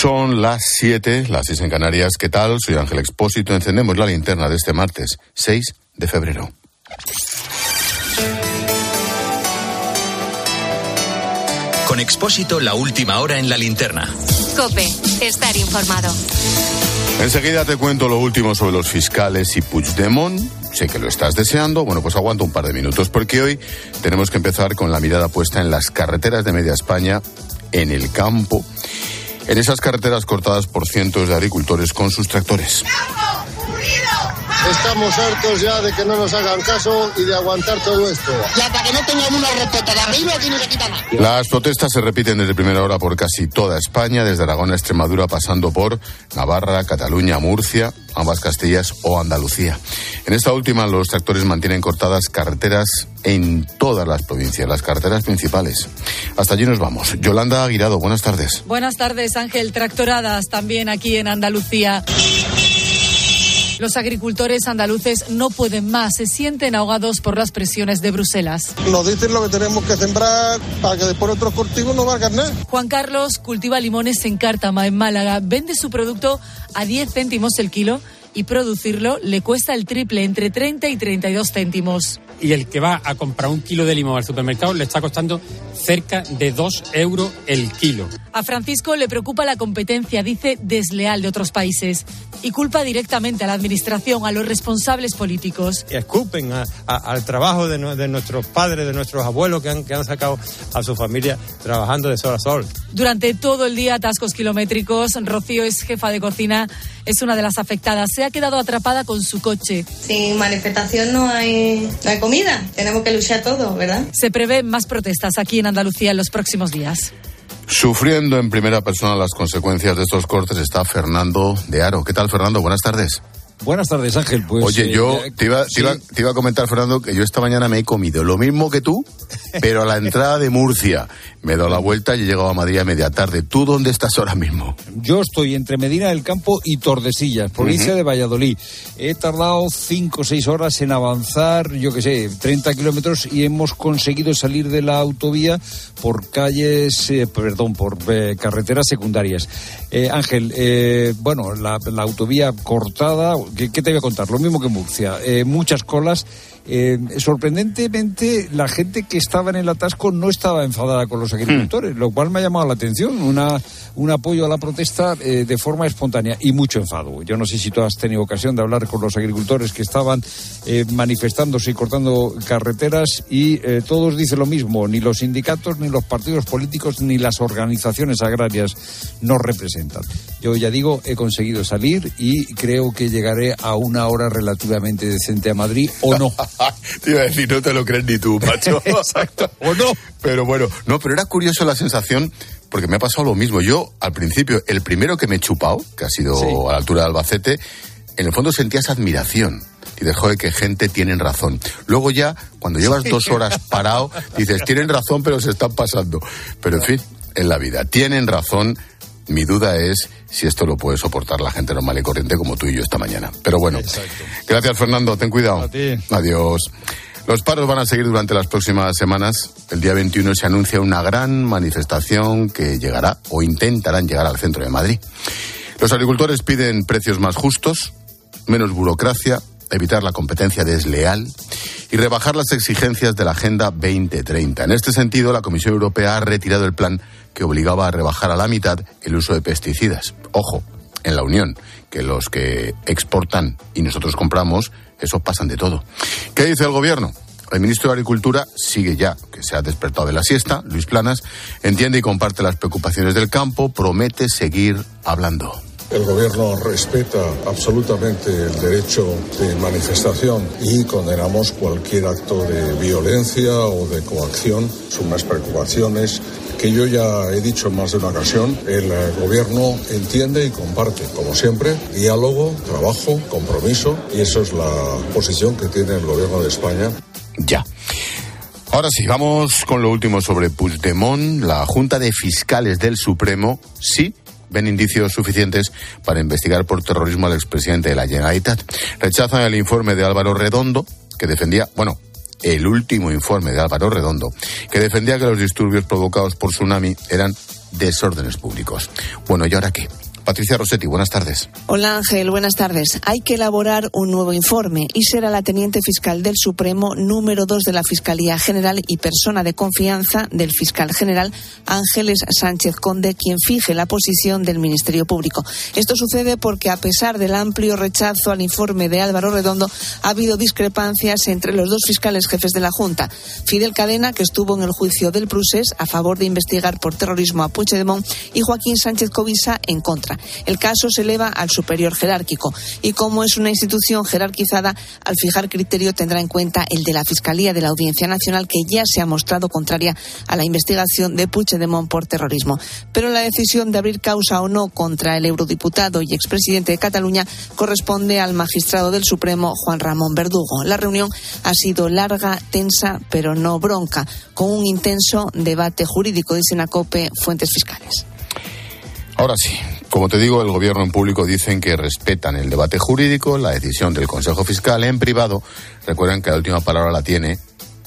Son las 7, las 6 en Canarias. ¿Qué tal? Soy Ángel Expósito. Encendemos la linterna de este martes, 6 de febrero. Con Expósito, la última hora en la linterna. Cope, estar informado. Enseguida te cuento lo último sobre los fiscales y Puigdemont. Sé que lo estás deseando. Bueno, pues aguanto un par de minutos porque hoy tenemos que empezar con la mirada puesta en las carreteras de media España, en el campo en esas carreteras cortadas por cientos de agricultores con sus tractores. Estamos hartos ya de que no nos hagan caso y de aguantar todo esto. Y hasta que no tengamos una respuesta de arriba, aquí no se quita nada. Las protestas se repiten desde primera hora por casi toda España, desde Aragón a Extremadura, pasando por Navarra, Cataluña, Murcia, ambas Castillas o Andalucía. En esta última, los tractores mantienen cortadas carreteras en todas las provincias, las carreteras principales. Hasta allí nos vamos. Yolanda Aguirado, buenas tardes. Buenas tardes, Ángel. Tractoradas también aquí en Andalucía. Los agricultores andaluces no pueden más, se sienten ahogados por las presiones de Bruselas. Nos dicen lo que tenemos que sembrar para que después otros cultivos no valgan nada. Juan Carlos cultiva limones en Cártama, en Málaga. Vende su producto a 10 céntimos el kilo y producirlo le cuesta el triple, entre 30 y 32 céntimos. Y el que va a comprar un kilo de limón al supermercado le está costando cerca de 2 euros el kilo. A Francisco le preocupa la competencia, dice, desleal de otros países y culpa directamente a la administración, a los responsables políticos. Escupen a, a, al trabajo de, de, nuestros padres, de nuestros abuelos que han, que han sacado a su familia trabajando de sol a sol. Durante todo el día, atascos kilométricos. Rocío es jefa de cocina, es una de las afectadas. Se ha quedado atrapada con su coche. Sin manifestación no hay, no hay comida. Tenemos que luchar todos, ¿verdad? Se prevé más protestas aquí en Andalucía en los próximos días. Sufriendo en primera persona las consecuencias de estos cortes está Fernando de Aro. ¿Qué tal, Fernando? Buenas tardes. Buenas tardes, Ángel. Pues, Oye, yo eh, te, iba, sí. te, iba, te, iba, a comentar, Fernando, que yo esta mañana me he comido lo mismo que tú, pero a la entrada de Murcia. Me he dado la vuelta y he llegado a Madrid a media tarde. ¿Tú dónde estás ahora mismo? Yo estoy entre Medina del Campo y Tordesillas, provincia uh -huh. de Valladolid. He tardado cinco o seis horas en avanzar, yo qué sé, 30 kilómetros y hemos conseguido salir de la autovía por calles, eh, perdón, por eh, carreteras secundarias. Eh, Ángel, eh, bueno, la, la, autovía cortada, ¿qué, ¿qué, te voy a contar? Lo mismo que Murcia, eh, muchas colas. Eh, sorprendentemente, la gente que estaba en el atasco no estaba enfadada con los agricultores, lo cual me ha llamado la atención. Una, un apoyo a la protesta eh, de forma espontánea y mucho enfado. Yo no sé si tú has tenido ocasión de hablar con los agricultores que estaban eh, manifestándose y cortando carreteras y todos dicen lo mismo. Ni los sindicatos, ni los partidos políticos, ni las organizaciones agrarias nos representan. Yo ya digo, he conseguido salir y creo que llegaré a una hora relativamente decente a Madrid o no. te iba a decir, no te lo crees ni tú, macho. Exacto, o no. Pero bueno, no, pero era curioso la sensación, porque me ha pasado lo mismo. Yo, al principio, el primero que me he chupado, que ha sido sí. a la altura de Albacete, en el fondo sentías admiración. Y dejó de que gente tienen razón. Luego ya, cuando llevas dos horas parado, dices, tienen razón, pero se están pasando. Pero en fin, en la vida, tienen razón. Mi duda es si esto lo puede soportar la gente normal y corriente como tú y yo esta mañana. Pero bueno, Exacto. gracias Fernando, ten cuidado. Adiós. Los paros van a seguir durante las próximas semanas. El día 21 se anuncia una gran manifestación que llegará o intentarán llegar al centro de Madrid. Los agricultores piden precios más justos, menos burocracia, evitar la competencia desleal y rebajar las exigencias de la Agenda 2030. En este sentido, la Comisión Europea ha retirado el plan que obligaba a rebajar a la mitad el uso de pesticidas. Ojo, en la Unión, que los que exportan y nosotros compramos, esos pasan de todo. ¿Qué dice el Gobierno? El ministro de Agricultura sigue ya, que se ha despertado de la siesta, Luis Planas, entiende y comparte las preocupaciones del campo, promete seguir hablando. El gobierno respeta absolutamente el derecho de manifestación y condenamos cualquier acto de violencia o de coacción. Son unas preocupaciones que yo ya he dicho en más de una ocasión. El gobierno entiende y comparte, como siempre, diálogo, trabajo, compromiso y eso es la posición que tiene el gobierno de España. Ya. Ahora sí, vamos con lo último sobre Puigdemont. La Junta de Fiscales del Supremo sí ven indicios suficientes para investigar por terrorismo al expresidente de la Generalitat. Rechazan el informe de Álvaro Redondo, que defendía, bueno, el último informe de Álvaro Redondo, que defendía que los disturbios provocados por tsunami eran desórdenes públicos. Bueno, ¿y ahora qué? Patricia Rossetti, buenas tardes. Hola Ángel, buenas tardes. Hay que elaborar un nuevo informe y será la teniente fiscal del Supremo número 2 de la Fiscalía General y persona de confianza del fiscal general Ángeles Sánchez Conde quien fije la posición del Ministerio Público. Esto sucede porque a pesar del amplio rechazo al informe de Álvaro Redondo ha habido discrepancias entre los dos fiscales jefes de la Junta. Fidel Cadena, que estuvo en el juicio del Prusés a favor de investigar por terrorismo a Puigdemont y Joaquín Sánchez Covisa en contra. El caso se eleva al superior jerárquico y como es una institución jerarquizada, al fijar criterio tendrá en cuenta el de la Fiscalía de la Audiencia Nacional que ya se ha mostrado contraria a la investigación de Puigdemont por terrorismo. Pero la decisión de abrir causa o no contra el eurodiputado y expresidente de Cataluña corresponde al magistrado del Supremo Juan Ramón Verdugo. La reunión ha sido larga, tensa, pero no bronca, con un intenso debate jurídico, dicen a COPE fuentes fiscales. Ahora sí, como te digo, el gobierno en público dicen que respetan el debate jurídico, la decisión del Consejo Fiscal. En privado, recuerdan que la última palabra la tiene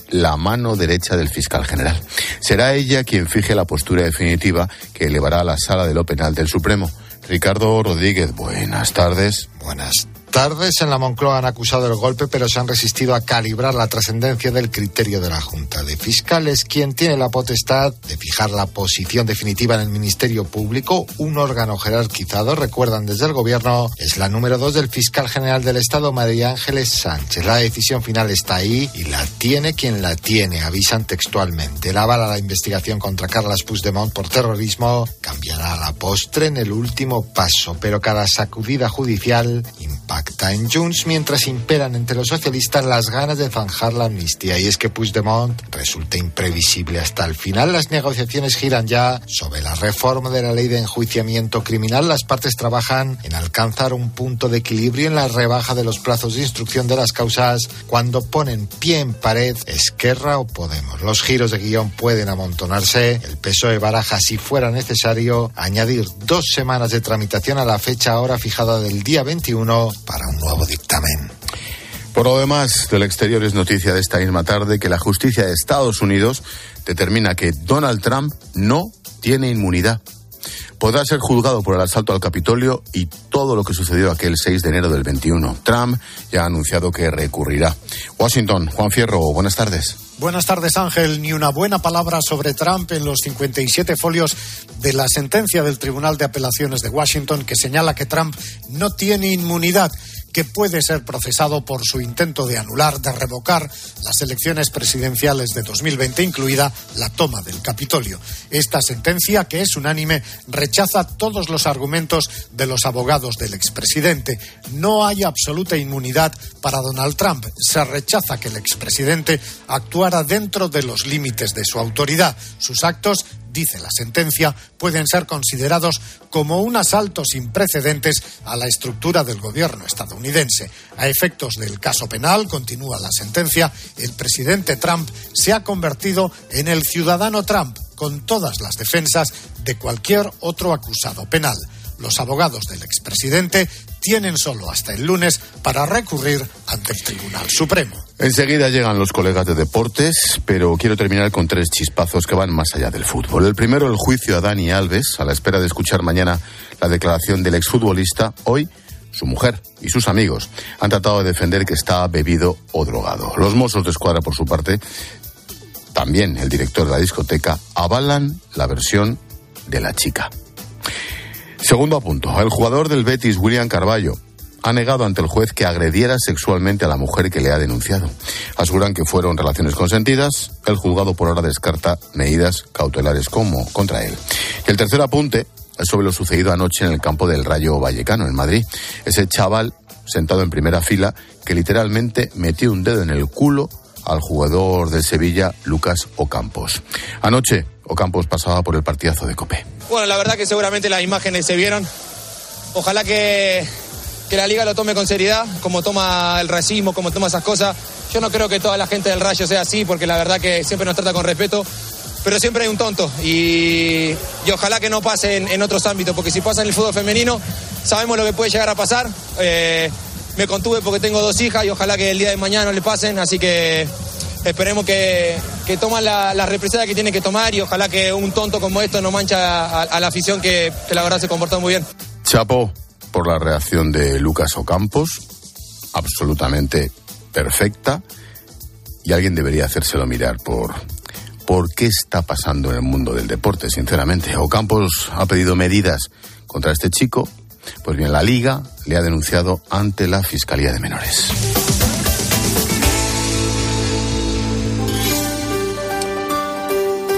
la mano derecha del fiscal general. Será ella quien fije la postura definitiva que elevará a la sala de lo penal del Supremo. Ricardo Rodríguez, buenas tardes. Buenas tardes en la Moncloa han acusado el golpe, pero se han resistido a calibrar la trascendencia del criterio de la Junta de Fiscales, quien tiene la potestad de fijar la posición definitiva en el Ministerio Público, un órgano jerarquizado, recuerdan desde el Gobierno, es la número dos del fiscal general del Estado, María Ángeles Sánchez. La decisión final está ahí y la tiene quien la tiene, avisan textualmente. La bala la investigación contra Carlas Puigdemont por terrorismo cambiará la postre en el último paso, pero cada sacudida judicial impacta en Junts mientras imperan entre los socialistas las ganas de zanjar la amnistía. Y es que Puigdemont resulta imprevisible hasta el final. Las negociaciones giran ya sobre la reforma de la ley de enjuiciamiento criminal. Las partes trabajan en alcanzar un punto de equilibrio en la rebaja de los plazos de instrucción de las causas cuando ponen pie en pared Esquerra o Podemos. Los giros de guion pueden amontonarse. El PSOE baraja, si fuera necesario, añadir dos semanas de tramitación a la fecha ahora fijada del día 21 para un nuevo dictamen. Por lo demás, del exterior es noticia de esta misma tarde que la justicia de Estados Unidos determina que Donald Trump no tiene inmunidad. Podrá ser juzgado por el asalto al Capitolio y todo lo que sucedió aquel 6 de enero del 21. Trump ya ha anunciado que recurrirá. Washington, Juan Fierro, buenas tardes. Buenas tardes, Ángel. Ni una buena palabra sobre Trump en los 57 folios de la sentencia del Tribunal de Apelaciones de Washington que señala que Trump no tiene inmunidad que puede ser procesado por su intento de anular, de revocar las elecciones presidenciales de 2020, incluida la toma del Capitolio. Esta sentencia, que es unánime, rechaza todos los argumentos de los abogados del expresidente. No hay absoluta inmunidad para Donald Trump. Se rechaza que el expresidente actuara dentro de los límites de su autoridad. Sus actos dice la sentencia, pueden ser considerados como un asalto sin precedentes a la estructura del gobierno estadounidense. A efectos del caso penal, continúa la sentencia, el presidente Trump se ha convertido en el ciudadano Trump, con todas las defensas de cualquier otro acusado penal. Los abogados del expresidente tienen solo hasta el lunes para recurrir ante el Tribunal Supremo. Enseguida llegan los colegas de deportes, pero quiero terminar con tres chispazos que van más allá del fútbol. El primero, el juicio a Dani Alves, a la espera de escuchar mañana la declaración del exfutbolista. Hoy, su mujer y sus amigos han tratado de defender que está bebido o drogado. Los mozos de escuadra, por su parte, también el director de la discoteca, avalan la versión de la chica. Segundo apunto, el jugador del Betis, William Carballo, ha negado ante el juez que agrediera sexualmente a la mujer que le ha denunciado. Aseguran que fueron relaciones consentidas. El juzgado por ahora descarta medidas cautelares como contra él. Y el tercer apunte es sobre lo sucedido anoche en el campo del Rayo Vallecano, en Madrid. Ese chaval sentado en primera fila que literalmente metió un dedo en el culo al jugador de Sevilla, Lucas Ocampos. Anoche, Ocampos pasaba por el partidazo de Copé. Bueno, la verdad que seguramente las imágenes se vieron. Ojalá que, que la liga lo tome con seriedad, como toma el racismo, como toma esas cosas. Yo no creo que toda la gente del Rayo sea así, porque la verdad que siempre nos trata con respeto, pero siempre hay un tonto. Y, y ojalá que no pase en, otros ámbitos, porque si pasa en el fútbol femenino, sabemos lo que puede llegar a pasar. Eh, me contuve porque tengo dos hijas y ojalá que el día de mañana no le pasen, así que esperemos que, que la, la represalia que tiene que tomar y ojalá que un tonto como esto no mancha a, a la afición que, que la verdad se comportó muy bien. Chapo por la reacción de Lucas Ocampos, absolutamente perfecta, y alguien debería hacérselo mirar por, por qué está pasando en el mundo del deporte, sinceramente. Ocampos ha pedido medidas contra este chico, pues bien, la liga le ha denunciado ante la Fiscalía de Menores.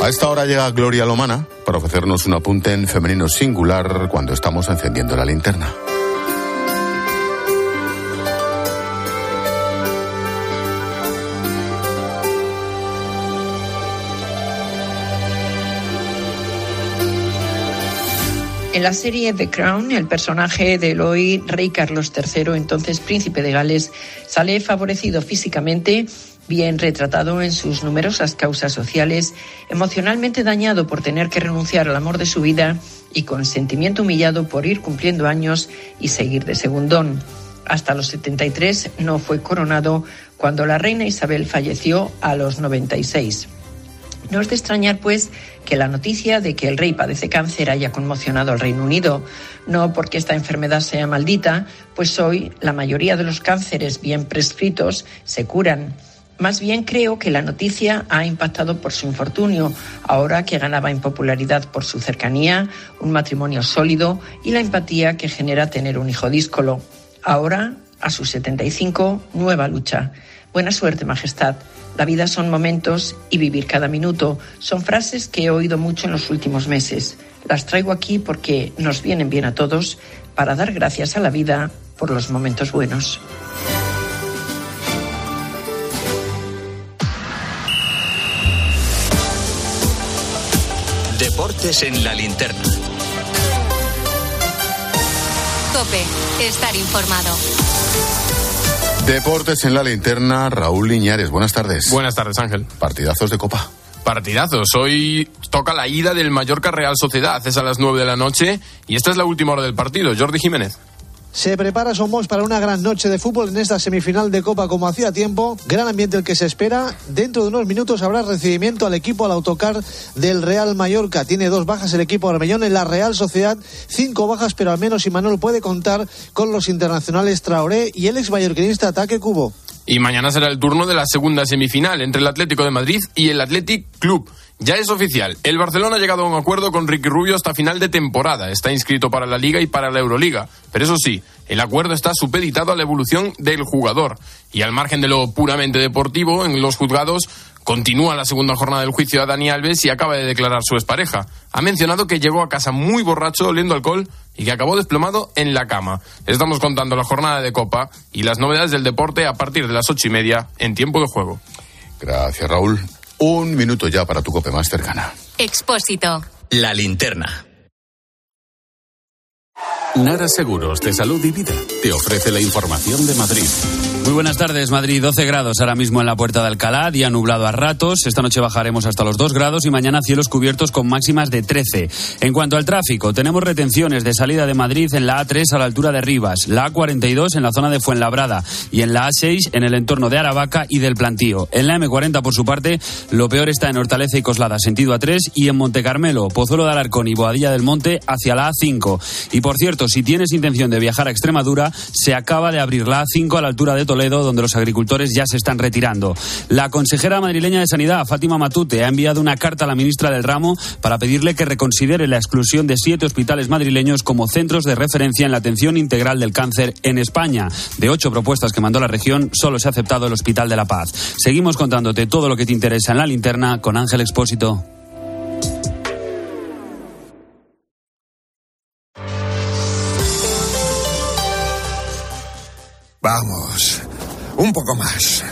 A esta hora llega Gloria Lomana para ofrecernos un apunte en femenino singular cuando estamos encendiendo la linterna. En la serie The Crown, el personaje de Eloy, rey Carlos III, entonces príncipe de Gales, sale favorecido físicamente, bien retratado en sus numerosas causas sociales, emocionalmente dañado por tener que renunciar al amor de su vida y con sentimiento humillado por ir cumpliendo años y seguir de segundón. Hasta los 73 no fue coronado cuando la reina Isabel falleció a los 96. No es de extrañar, pues, que la noticia de que el rey padece cáncer haya conmocionado al Reino Unido. No porque esta enfermedad sea maldita, pues hoy la mayoría de los cánceres bien prescritos se curan. Más bien creo que la noticia ha impactado por su infortunio, ahora que ganaba en popularidad por su cercanía, un matrimonio sólido y la empatía que genera tener un hijo díscolo. Ahora, a sus 75, nueva lucha. Buena suerte, Majestad. La vida son momentos y vivir cada minuto. Son frases que he oído mucho en los últimos meses. Las traigo aquí porque nos vienen bien a todos para dar gracias a la vida por los momentos buenos. Deportes en la linterna. Cope, estar informado. Deportes en la linterna, Raúl Liñares. Buenas tardes. Buenas tardes, Ángel. Partidazos de Copa. Partidazos. Hoy toca la ida del Mallorca Real Sociedad. Es a las 9 de la noche y esta es la última hora del partido. Jordi Jiménez. Se prepara Somos para una gran noche de fútbol en esta semifinal de Copa como hacía tiempo. Gran ambiente el que se espera. Dentro de unos minutos habrá recibimiento al equipo al autocar del Real Mallorca. Tiene dos bajas el equipo armellón en la Real Sociedad. Cinco bajas, pero al menos Imanol puede contar con los internacionales Traoré y el ex mallorquinista Ataque Cubo. Y mañana será el turno de la segunda semifinal entre el Atlético de Madrid y el Athletic Club. Ya es oficial, el Barcelona ha llegado a un acuerdo con Ricky Rubio hasta final de temporada. Está inscrito para la Liga y para la Euroliga. Pero eso sí, el acuerdo está supeditado a la evolución del jugador. Y al margen de lo puramente deportivo, en los juzgados continúa la segunda jornada del juicio a Dani Alves y acaba de declarar su expareja. Ha mencionado que llegó a casa muy borracho, oliendo alcohol y que acabó desplomado en la cama. Estamos contando la jornada de Copa y las novedades del deporte a partir de las ocho y media en tiempo de juego. Gracias, Raúl. Un minuto ya para tu cope más cercana. Expósito. La linterna. Nara Seguros de Salud y Vida te ofrece la información de Madrid. Muy buenas tardes, Madrid. 12 grados ahora mismo en la puerta de Alcalá, día nublado a ratos. Esta noche bajaremos hasta los 2 grados y mañana cielos cubiertos con máximas de 13. En cuanto al tráfico, tenemos retenciones de salida de Madrid en la A3 a la altura de Rivas, la A42 en la zona de Fuenlabrada y en la A6 en el entorno de Aravaca y del Plantío. En la M40, por su parte, lo peor está en Hortaleza y Coslada, sentido A3, y en Montecarmelo, Pozuelo de Alarcón y Boadilla del Monte hacia la A5. Y por cierto, si tienes intención de viajar a Extremadura, se acaba de abrir la A5 a la altura de Toledo, donde los agricultores ya se están retirando. La consejera madrileña de Sanidad, Fátima Matute, ha enviado una carta a la ministra del ramo para pedirle que reconsidere la exclusión de siete hospitales madrileños como centros de referencia en la atención integral del cáncer en España. De ocho propuestas que mandó la región, solo se ha aceptado el Hospital de la Paz. Seguimos contándote todo lo que te interesa en la linterna con Ángel Expósito. Vamos, un poco más.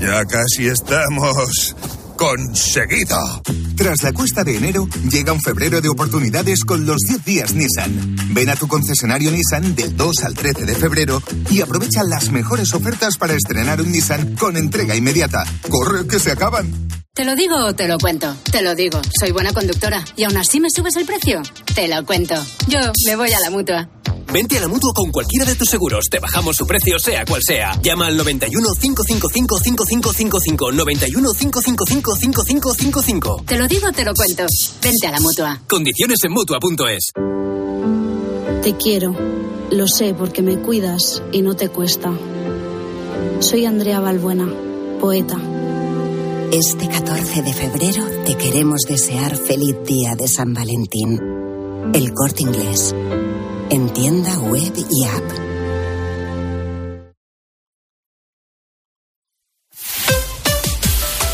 Ya casi estamos conseguido. Tras la cuesta de enero, llega un febrero de oportunidades con los 10 días Nissan. Ven a tu concesionario Nissan del 2 al 13 de febrero y aprovecha las mejores ofertas para estrenar un Nissan con entrega inmediata. ¡Corre, que se acaban! ¿Te lo digo o te lo cuento? Te lo digo. Soy buena conductora. ¿Y aún así me subes el precio? Te lo cuento. Yo me voy a la mutua. Vente a la mutua con cualquiera de tus seguros. Te bajamos su precio, sea cual sea. Llama al 91 555 5555. 91 555 5555. Te lo digo, te lo cuento. Vente a la mutua. Condiciones en mutua.es. Te quiero. Lo sé porque me cuidas y no te cuesta. Soy Andrea Balbuena, poeta. Este 14 de febrero te queremos desear feliz día de San Valentín. El corte inglés. En tienda web y app.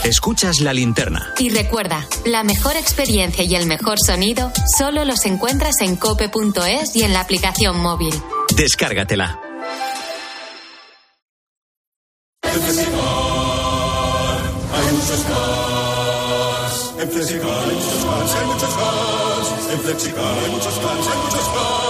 Escuchas la linterna. Y recuerda, la mejor experiencia y el mejor sonido solo los encuentras en cope.es y en la aplicación móvil. Descárgatela. En Flexicar hay muchos más. En Flexicar hay muchos más, hay muchos más. En Flexicar hay muchos más, hay muchos más.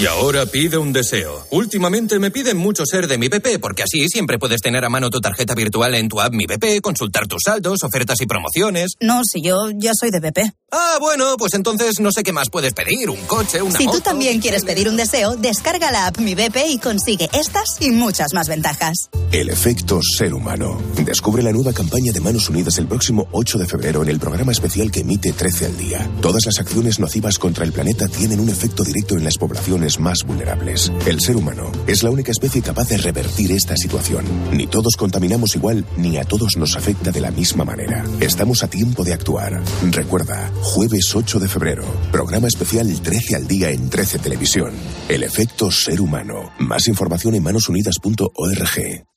Y ahora pide un deseo. Últimamente me piden mucho ser de mi BP, porque así siempre puedes tener a mano tu tarjeta virtual en tu app Mi BP, consultar tus saldos, ofertas y promociones. No, si yo ya soy de BP. Ah, bueno, pues entonces no sé qué más puedes pedir. Un coche, una Si tú también quieres pedir un deseo, descarga la app Mi BP y consigue estas y muchas más ventajas. El efecto ser humano. Descubre la nueva campaña de Manos Unidas el próximo 8 de febrero en el programa especial que emite 13 al día. Todas las acciones nocivas contra el planeta tienen un efecto directo en las poblaciones más vulnerables. El ser humano es la única especie capaz de revertir esta situación. Ni todos contaminamos igual, ni a todos nos afecta de la misma manera. Estamos a tiempo de actuar. Recuerda, jueves 8 de febrero, programa especial 13 al día en 13 Televisión. El efecto ser humano. Más información en manosunidas.org.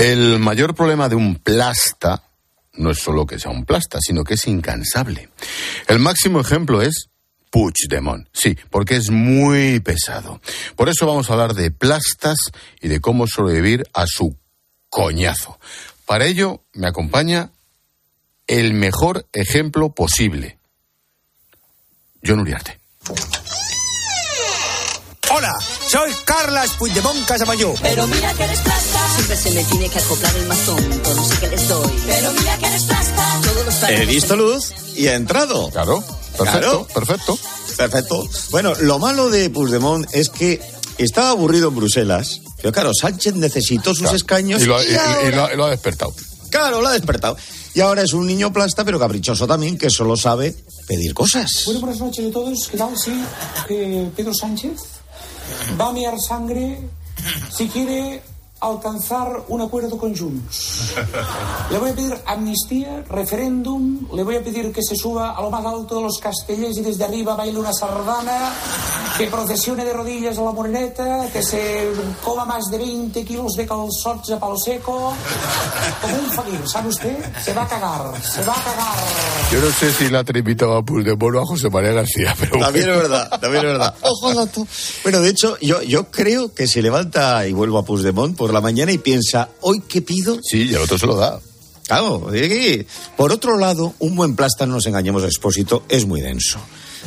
El mayor problema de un plasta no es solo que sea un plasta, sino que es incansable. El máximo ejemplo es Puigdemont. Sí, porque es muy pesado. Por eso vamos a hablar de plastas y de cómo sobrevivir a su coñazo. Para ello me acompaña el mejor ejemplo posible. John Uriarte. Hola, soy Carlas Puigdemont Casamayó. Pero mira que eres plasta. Siempre se me tiene que acoplar el más tonto. No sé qué les doy. Pero mira que eres plasta. Todos los He visto luz y he entrado. Claro, perfecto, perfecto. Perfecto. Bueno, lo malo de Puigdemont es que estaba aburrido en Bruselas, pero claro, Sánchez necesitó sus Claro. escaños Y lo, ha- y- ahora- y lo y lo ha despertado. Claro, lo ha despertado. Y ahora es un niño plasta, pero caprichoso también, que solo sabe pedir cosas. Bueno, buenas noches a todos. ¿Qué tal? Sí, que Pedro Sánchez va a mear sangre. Si quiere alcanzar un acuerdo con Junts. Le voy a pedir amnistía, referéndum, le voy a pedir que se suba a lo más alto de los castellers y desde arriba baile una sardana, que procesione de rodillas a la moreneta, que se coma más de 20 kilos de calzots a palo seco, como un fakir, ¿sabe usted? Se va a cagar, se va a cagar. Yo no sé si la invitado a Puigdemont a José María García, pero También es bueno. verdad, también es verdad. Ojalá tú. Bueno, de hecho, yo, yo creo que se levanta y vuelvo a Puigdemont por la mañana y piensa, ¿hoy qué pido? Sí, y el otro se lo da. Claro, sí. por otro lado, un buen plátano, no nos engañemos, expósito, es muy denso.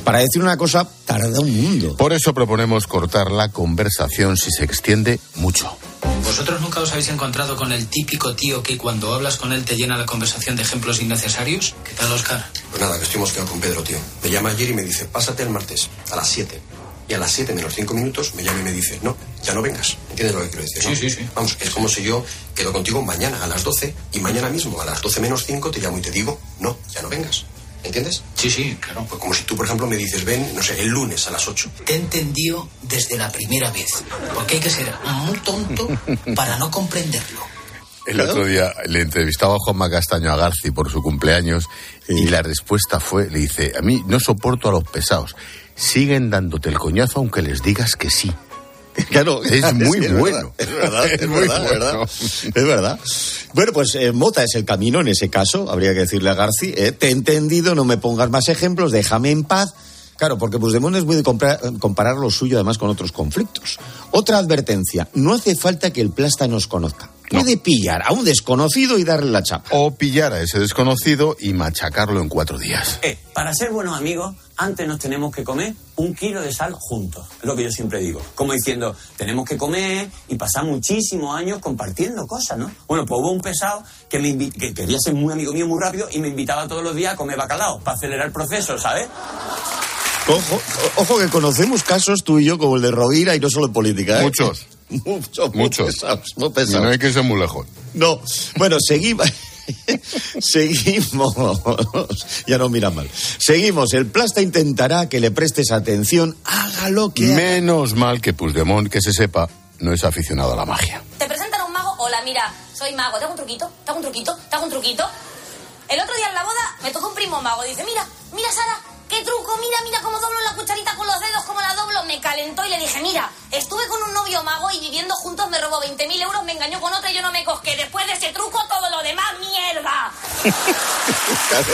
Para decir una cosa, tarda un mundo. Por eso proponemos cortar la conversación si se extiende mucho. ¿Vosotros nunca os habéis encontrado con el típico tío que cuando hablas con él te llena la conversación de ejemplos innecesarios? ¿Qué tal, Oscar? Pues nada, que estoy mosqueado con Pedro, tío. Me llama ayer y me dice, pásate el martes a las 7. Y a las 7 menos 5 minutos me llama y me dice, no, ya no vengas. ¿Entiendes lo que quiero decir? no? Sí, sí, sí. Vamos, es como si yo quedo contigo mañana a las 12 y mañana mismo a las 12 menos 5 te llamo y te digo, no, ya no vengas. ¿Entiendes? Sí, sí, claro. Pues como si tú, por ejemplo, me dices, ven, no sé, el lunes a las 8. Te he entendido desde la primera vez. Porque hay que ser muy tonto para no comprenderlo. El otro día le entrevistaba a Juanma Castaño a Garci por su cumpleaños y la respuesta fue, le dice, a mí no soporto a los pesados. Siguen dándote el coñazo aunque les digas que sí. Claro, Es muy sí, bueno. Es verdad, es, Es verdad, es bueno. verdad. Es verdad. Bueno, pues eh, Mota es el camino en ese caso, habría que decirle a Garci, eh, te he entendido, no me pongas más ejemplos, déjame en paz. Claro, porque Puigdemont es muy de comprar- comparar lo suyo además con otros conflictos. Otra advertencia, no hace falta que el plasta nos conozca. Puede pillar a un desconocido y darle la chapa. O pillar a ese desconocido y machacarlo en cuatro días. Eh, para ser buenos amigos, antes nos tenemos que comer un kilo de sal juntos. Es lo que yo siempre digo. Como diciendo, tenemos que comer y pasar muchísimos años compartiendo cosas, ¿no? Bueno, pues hubo un pesado que, me que quería ser muy amigo mío muy rápido y me invitaba todos los días a comer bacalao para acelerar el proceso, ¿sabes? Ojo, ojo que conocemos casos tú y yo como el de Rovira y no solo en política. ¿eh? Muchos. Muy Muchos. pesados, muy Y no hay que ser muy lejos. No, bueno, seguimos. Seguimos. ya no mira mal. Seguimos. El plasta intentará que le prestes atención. Haga lo que haga. Menos mal que Puigdemont, que se sepa, no es aficionado a la magia. Te presentan a un mago. Hola, mira, soy mago. ¿Te hago un truquito? ¿Te hago un truquito? ¿Te hago un truquito? El otro día en la boda me tocó un primo mago. Dice, mira, mira, Sara, qué truco. Mira, mira cómo doblo la cucharita con los dedos, cómo la doblo. Me calentó y le dije, mira, estuve con un novio mago y viviendo juntos me robó 20.000 euros, me engañó con otra y yo no me cosqué. Después de ese truco, todo lo demás, mierda. Claro.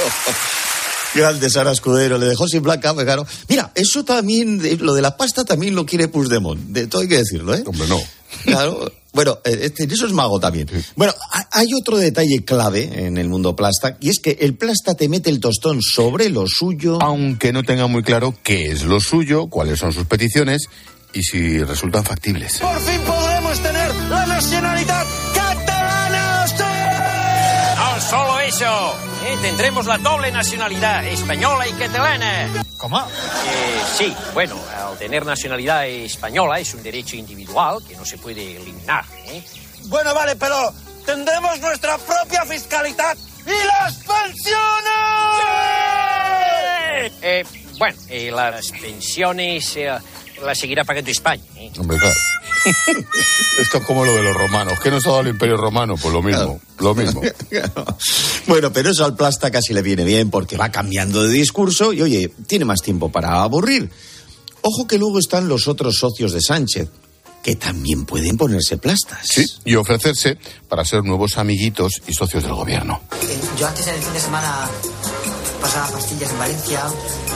Grande Sara Escudero, le dejó sin placa, pues claro. Mira, eso también, lo de la pasta también lo quiere Puigdemont. De todo hay que decirlo, ¿eh? Hombre, no. Claro. Bueno, eh, este, eso es mago también. Bueno, ha- hay otro detalle clave en el mundo plasta, y es que el plasta te mete el tostón sobre lo suyo. Aunque no tenga muy claro qué es lo suyo, cuáles son sus peticiones y si resultan factibles. Por fin podremos tener la nacionalidad catalana. No solo eso, eh, tendremos la doble nacionalidad española y catalana. ¿Cómo? Eh, sí, bueno, al tener nacionalidad española es un derecho individual que no se puede eliminar. ¿eh? Bueno, vale, pero tendremos nuestra propia fiscalidad y las pensiones. Eh, bueno, eh, las pensiones eh, las seguirá pagando España. ¿eh? Hombre, claro. Esto es como lo de los romanos. ¿Qué nos ha dado el imperio romano? Pues lo mismo, lo mismo. Bueno, pero eso al plasta casi le viene bien porque va cambiando de discurso y, oye, tiene más tiempo para aburrir. Ojo que luego están los otros socios de Sánchez, que también pueden ponerse plastas. Sí, y ofrecerse para ser nuevos amiguitos y socios del gobierno. Eh, Yo antes en el fin de semana pasaba pastillas en Valencia,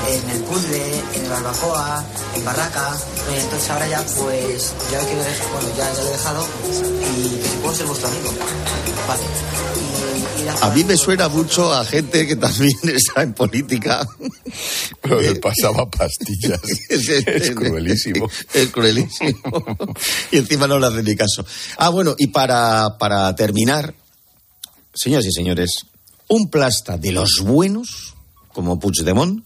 en el puzzle, en el barbacoa, en barraca. Eh, Entonces ahora ya pues ya lo quiero dejar, bueno ya, ya lo he dejado y que si puedo ser vuestro amigo. Vale. Y, y la- A mí me suena mucho a gente que también está en política. Lo de pasaba pastillas. es cruelísimo. Es cruelísimo. y encima no le hacen ni caso. Ah, bueno, y para, para terminar, señoras y señores, un plasta de los buenos, como Puigdemont,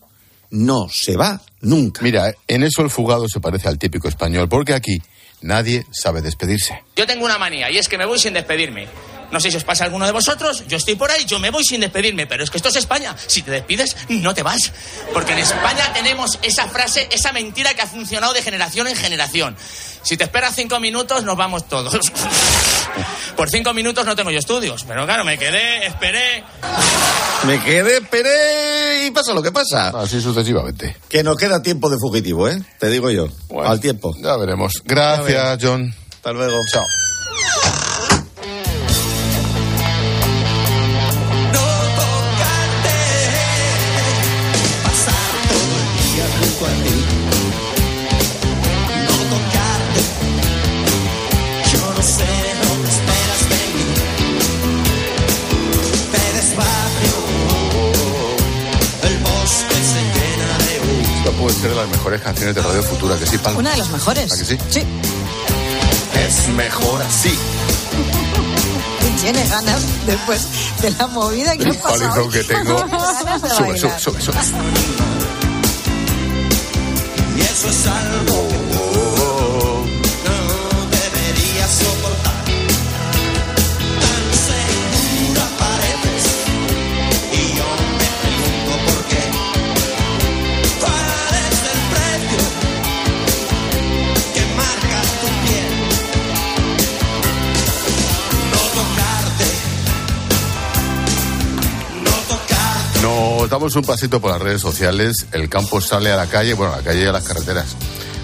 no se va nunca. Mira, en eso el fugado se parece al típico español, porque aquí nadie sabe despedirse. Yo tengo una manía y es que me voy sin despedirme. No sé si os pasa a alguno de vosotros, yo estoy por ahí, yo me voy sin despedirme, pero es que esto es España. Si te despides, no te vas. Porque en España tenemos esa frase, esa mentira que ha funcionado de generación en generación. Si te esperas cinco minutos, nos vamos todos. Por cinco minutos no tengo yo estudios, pero claro, me quedé, esperé. Me quedé, esperé y pasa lo que pasa. Así sucesivamente. Que nos queda tiempo de fugitivo, ¿eh? Te digo yo. al tiempo. Ya veremos. Gracias, John. Hasta luego. Chao. Mejores canciones de Radio Futura, que sí, Palma. Una de las mejores. ¿A que sí? Sí. Es mejor así. Y tiene ganas después de la movida que El ha pasado. palizón que tengo. Sube, sube, sube, sube. Y eso es algo damos un pasito por las redes sociales, el campo sale a la calle, bueno, a la calle y a las carreteras.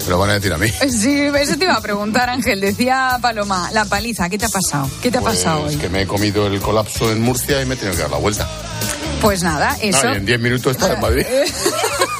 Me lo van a decir a mí. Sí, eso te iba a preguntar, Ángel. Decía Paloma, la paliza, ¿qué te ha pasado? ¿Qué te ha Pues pasado hoy? que me he comido el colapso en Murcia y me he tenido que dar la vuelta. Pues nada, eso. En 10 minutos en Madrid.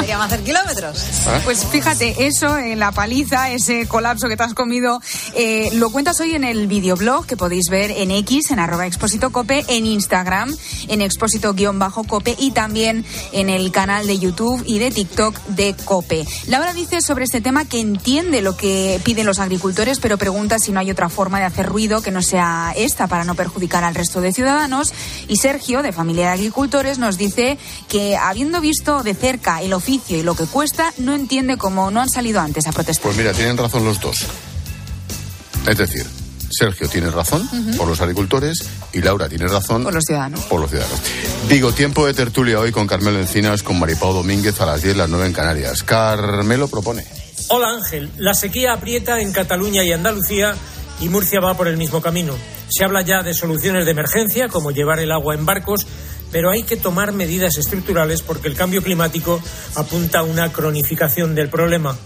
Le llaman hacer kilómetros. ¿Ah? Pues fíjate, eso, en la paliza, ese colapso que te has comido, eh, lo cuentas hoy en el videoblog que podéis ver en X, en arroba expósito cope, en Instagram, en expósito-cope y también en el canal de YouTube y de TikTok de Cope. Laura dice sobre este tema que entiende lo que piden los agricultores, pero pregunta si no hay otra forma de hacer ruido que no sea esta para no perjudicar al resto de ciudadanos. Y Sergio, de familia de agricultores, nos dice que habiendo visto de cerca el oficio y lo que cuesta, no entiende cómo no han salido antes a protestar. Pues mira, tienen razón los dos. Es decir, Sergio tiene razón por los agricultores y Laura tiene razón Por los ciudadanos. por los ciudadanos. Digo, tiempo de tertulia hoy con Carmelo Encinas, con Maripau Domínguez a las 10, las 9 en Canarias. Carmelo propone. Hola Ángel, la sequía aprieta en Cataluña y Andalucía y Murcia va por el mismo camino. Se habla ya de soluciones de emergencia como llevar el agua en barcos, pero hay que tomar medidas estructurales porque el cambio climático apunta a una cronificación del problema.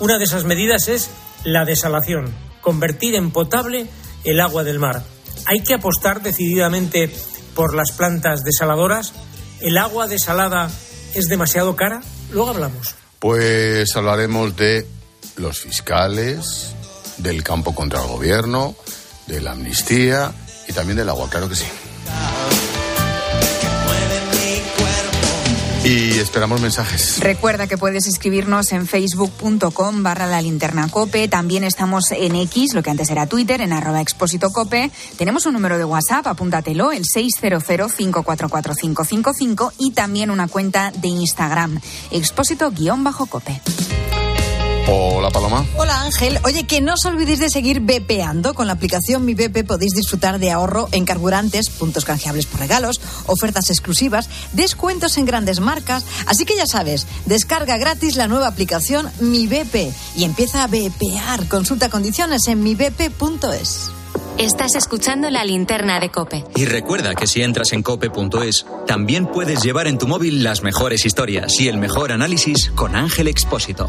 Una de esas medidas es la desalación, convertir en potable el agua del mar. Hay que apostar decididamente por las plantas desaladoras. ¿El agua desalada es demasiado cara? Luego hablamos. Pues hablaremos de los fiscales, del campo contra el gobierno, de la amnistía y también del agua, claro que sí. Y esperamos mensajes. Recuerda que puedes escribirnos en facebook.com barra la linterna cope. También estamos en X, lo que antes era Twitter, en arroba expósito cope. Tenemos un número de WhatsApp, apúntatelo, el 600544555 y también una cuenta de Instagram, expósito-cope. Hola, Paloma. Hola Ángel, oye que no os olvidéis de seguir bepeando. Con la aplicación Mi BP podéis disfrutar de ahorro en carburantes, puntos canjeables por regalos, ofertas exclusivas, descuentos en grandes marcas. Así que ya sabes, descarga gratis la nueva aplicación Mi BP y empieza a bepear. Consulta condiciones en mibp.es. Estás escuchando la linterna de Cope. Y recuerda que si entras en cope.es, también puedes llevar en tu móvil las mejores historias y el mejor análisis con Ángel Expósito.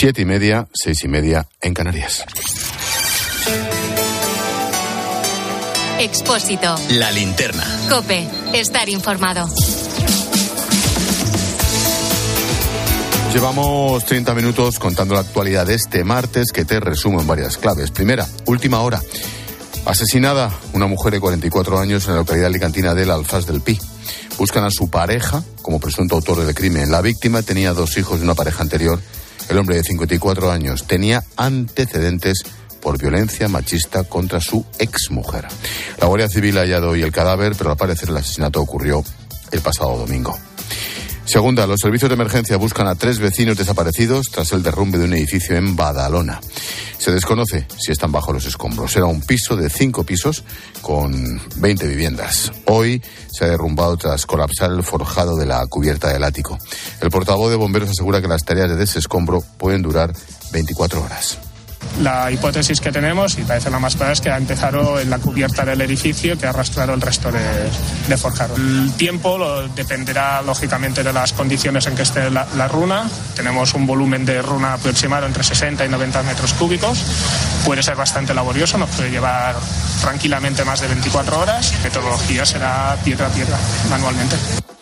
Siete y media, seis y media en Canarias. Expósito. La linterna. Cope. Estar informado. Llevamos 30 minutos contando la actualidad de este martes que te resumo en varias claves. Primera, última hora. Asesinada una mujer de 44 años en la localidad alicantina del Alfaz del Pi. Buscan a su pareja como presunto autor del crimen. La víctima tenía dos hijos de una pareja anterior. El hombre de 54 años tenía antecedentes por violencia machista contra su exmujer. La Guardia Civil ha hallado hoy el cadáver, pero al parecer el asesinato ocurrió el pasado domingo. Segunda, los servicios de emergencia buscan a tres vecinos desaparecidos tras el derrumbe de un edificio en Badalona. Se desconoce si están bajo los escombros. Era un piso de cinco pisos con 20 viviendas. Hoy se ha derrumbado tras colapsar el forjado de la cubierta del ático. El portavoz de bomberos asegura que las tareas de desescombro pueden durar 24 horas. La hipótesis que tenemos, y parece la más clara, es que ha empezado en la cubierta del edificio que ha arrastrado el resto de, de forjado. El tiempo lo, dependerá lógicamente de las condiciones en que esté la, la, runa. Tenemos un volumen de runa aproximado entre 60 y 90 metros cúbicos. Puede ser bastante laborioso, nos puede llevar tranquilamente más de 24 horas. Metodología será piedra a piedra, manualmente.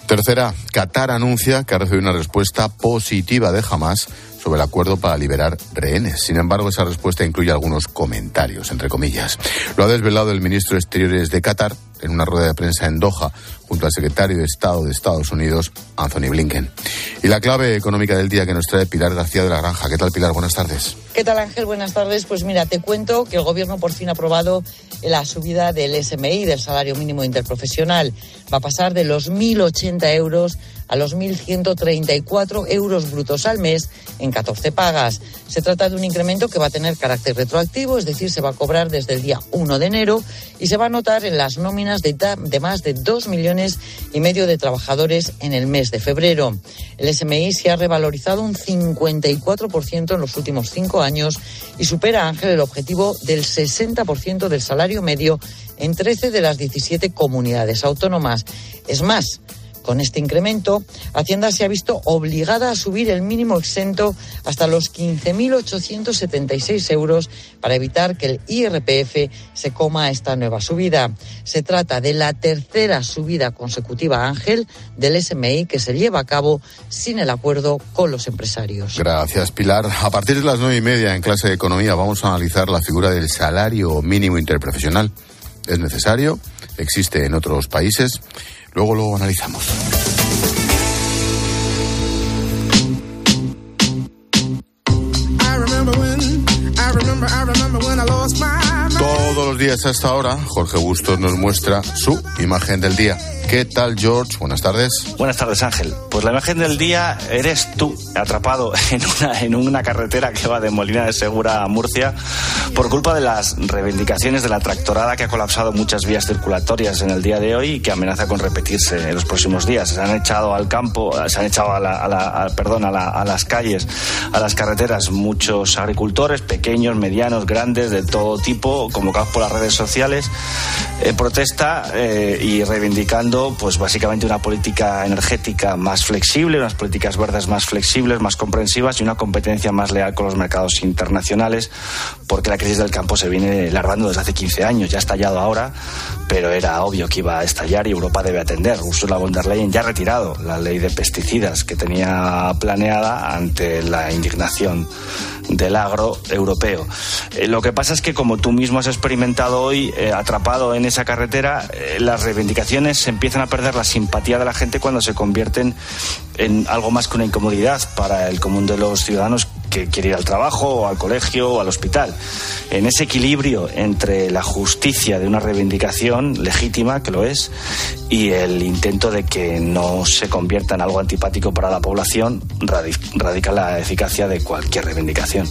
Tercera, Qatar anuncia que ha recibido una respuesta positiva de Hamas sobre el acuerdo para liberar rehenes. Sin embargo, esa respuesta incluye algunos comentarios, entre comillas. Lo ha desvelado el ministro de Exteriores de Qatar en una rueda de prensa en Doha junto al secretario de Estado de Estados Unidos, Anthony Blinken. Y la clave económica del día que nos trae Pilar García de la Granja. ¿Qué tal, Pilar? Buenas tardes. ¿Qué tal, Ángel? Buenas tardes. Pues mira, te cuento que el Gobierno por fin ha aprobado la subida del SMI, del salario mínimo interprofesional. Va a pasar de los 1.080 euros a los 1.134 euros brutos al mes en 14 pagas. Se trata de un incremento que va a tener carácter retroactivo, es decir, se va a cobrar desde el día 1 de enero y se va a notar en las nóminas de, de más de 2 millones y medio de trabajadores en el mes de febrero. El SMI se ha revalorizado un 54% en los últimos cinco años y supera, Ángel, el objetivo del 60% del salario medio en 13 de las 17 comunidades autónomas. Es más, con este incremento, Hacienda se ha visto obligada a subir el mínimo exento hasta los 15.876 euros para evitar que el IRPF se coma esta nueva subida. Se trata de la tercera subida consecutiva, Ángel, del SMI que se lleva a cabo sin el acuerdo con los empresarios. Gracias, Pilar. A partir de las nueve y media en clase de economía vamos a analizar la figura del salario mínimo interprofesional. ¿Es necesario? ¿Existe en otros países? Luego lo analizamos. Todos los días hasta ahora, Jorge Bustos nos muestra su imagen del día. ¿Qué tal, George? Buenas tardes. Buenas tardes, Ángel. Pues la imagen del día eres tú, atrapado en una, en una carretera que va de Molina de Segura a Murcia por culpa de las reivindicaciones de la tractorada que ha colapsado muchas vías circulatorias en el día de hoy y que amenaza con repetirse en los próximos días. Se han echado al campo, se han echado a, la, a, la, a perdón, a, la, a las calles, a las carreteras, muchos agricultores, pequeños, medianos, grandes, de todo tipo, convocados por las redes sociales, en protesta eh, y reivindicando pues básicamente una política energética más flexible, unas políticas verdes más flexibles, más comprensivas y una competencia más leal con los mercados internacionales, porque la crisis del campo se viene larvando desde hace 15 años, ya ha estallado ahora, pero era obvio que iba a estallar y Europa debe atender. Ursula von der Leyen ya ha retirado la ley de pesticidas que tenía planeada ante la indignación del agro europeo. Eh, lo que pasa es que, como tú mismo has experimentado hoy, eh, atrapado en esa carretera, eh, las reivindicaciones empiezan a perder la simpatía de la gente cuando se convierten en algo más que una incomodidad para el común de los ciudadanos que quiere ir al trabajo o al colegio o al hospital. En ese equilibrio entre la justicia de una reivindicación legítima, que lo es, y el intento de que no se convierta en algo antipático para la población, radica la eficacia de cualquier reivindicación.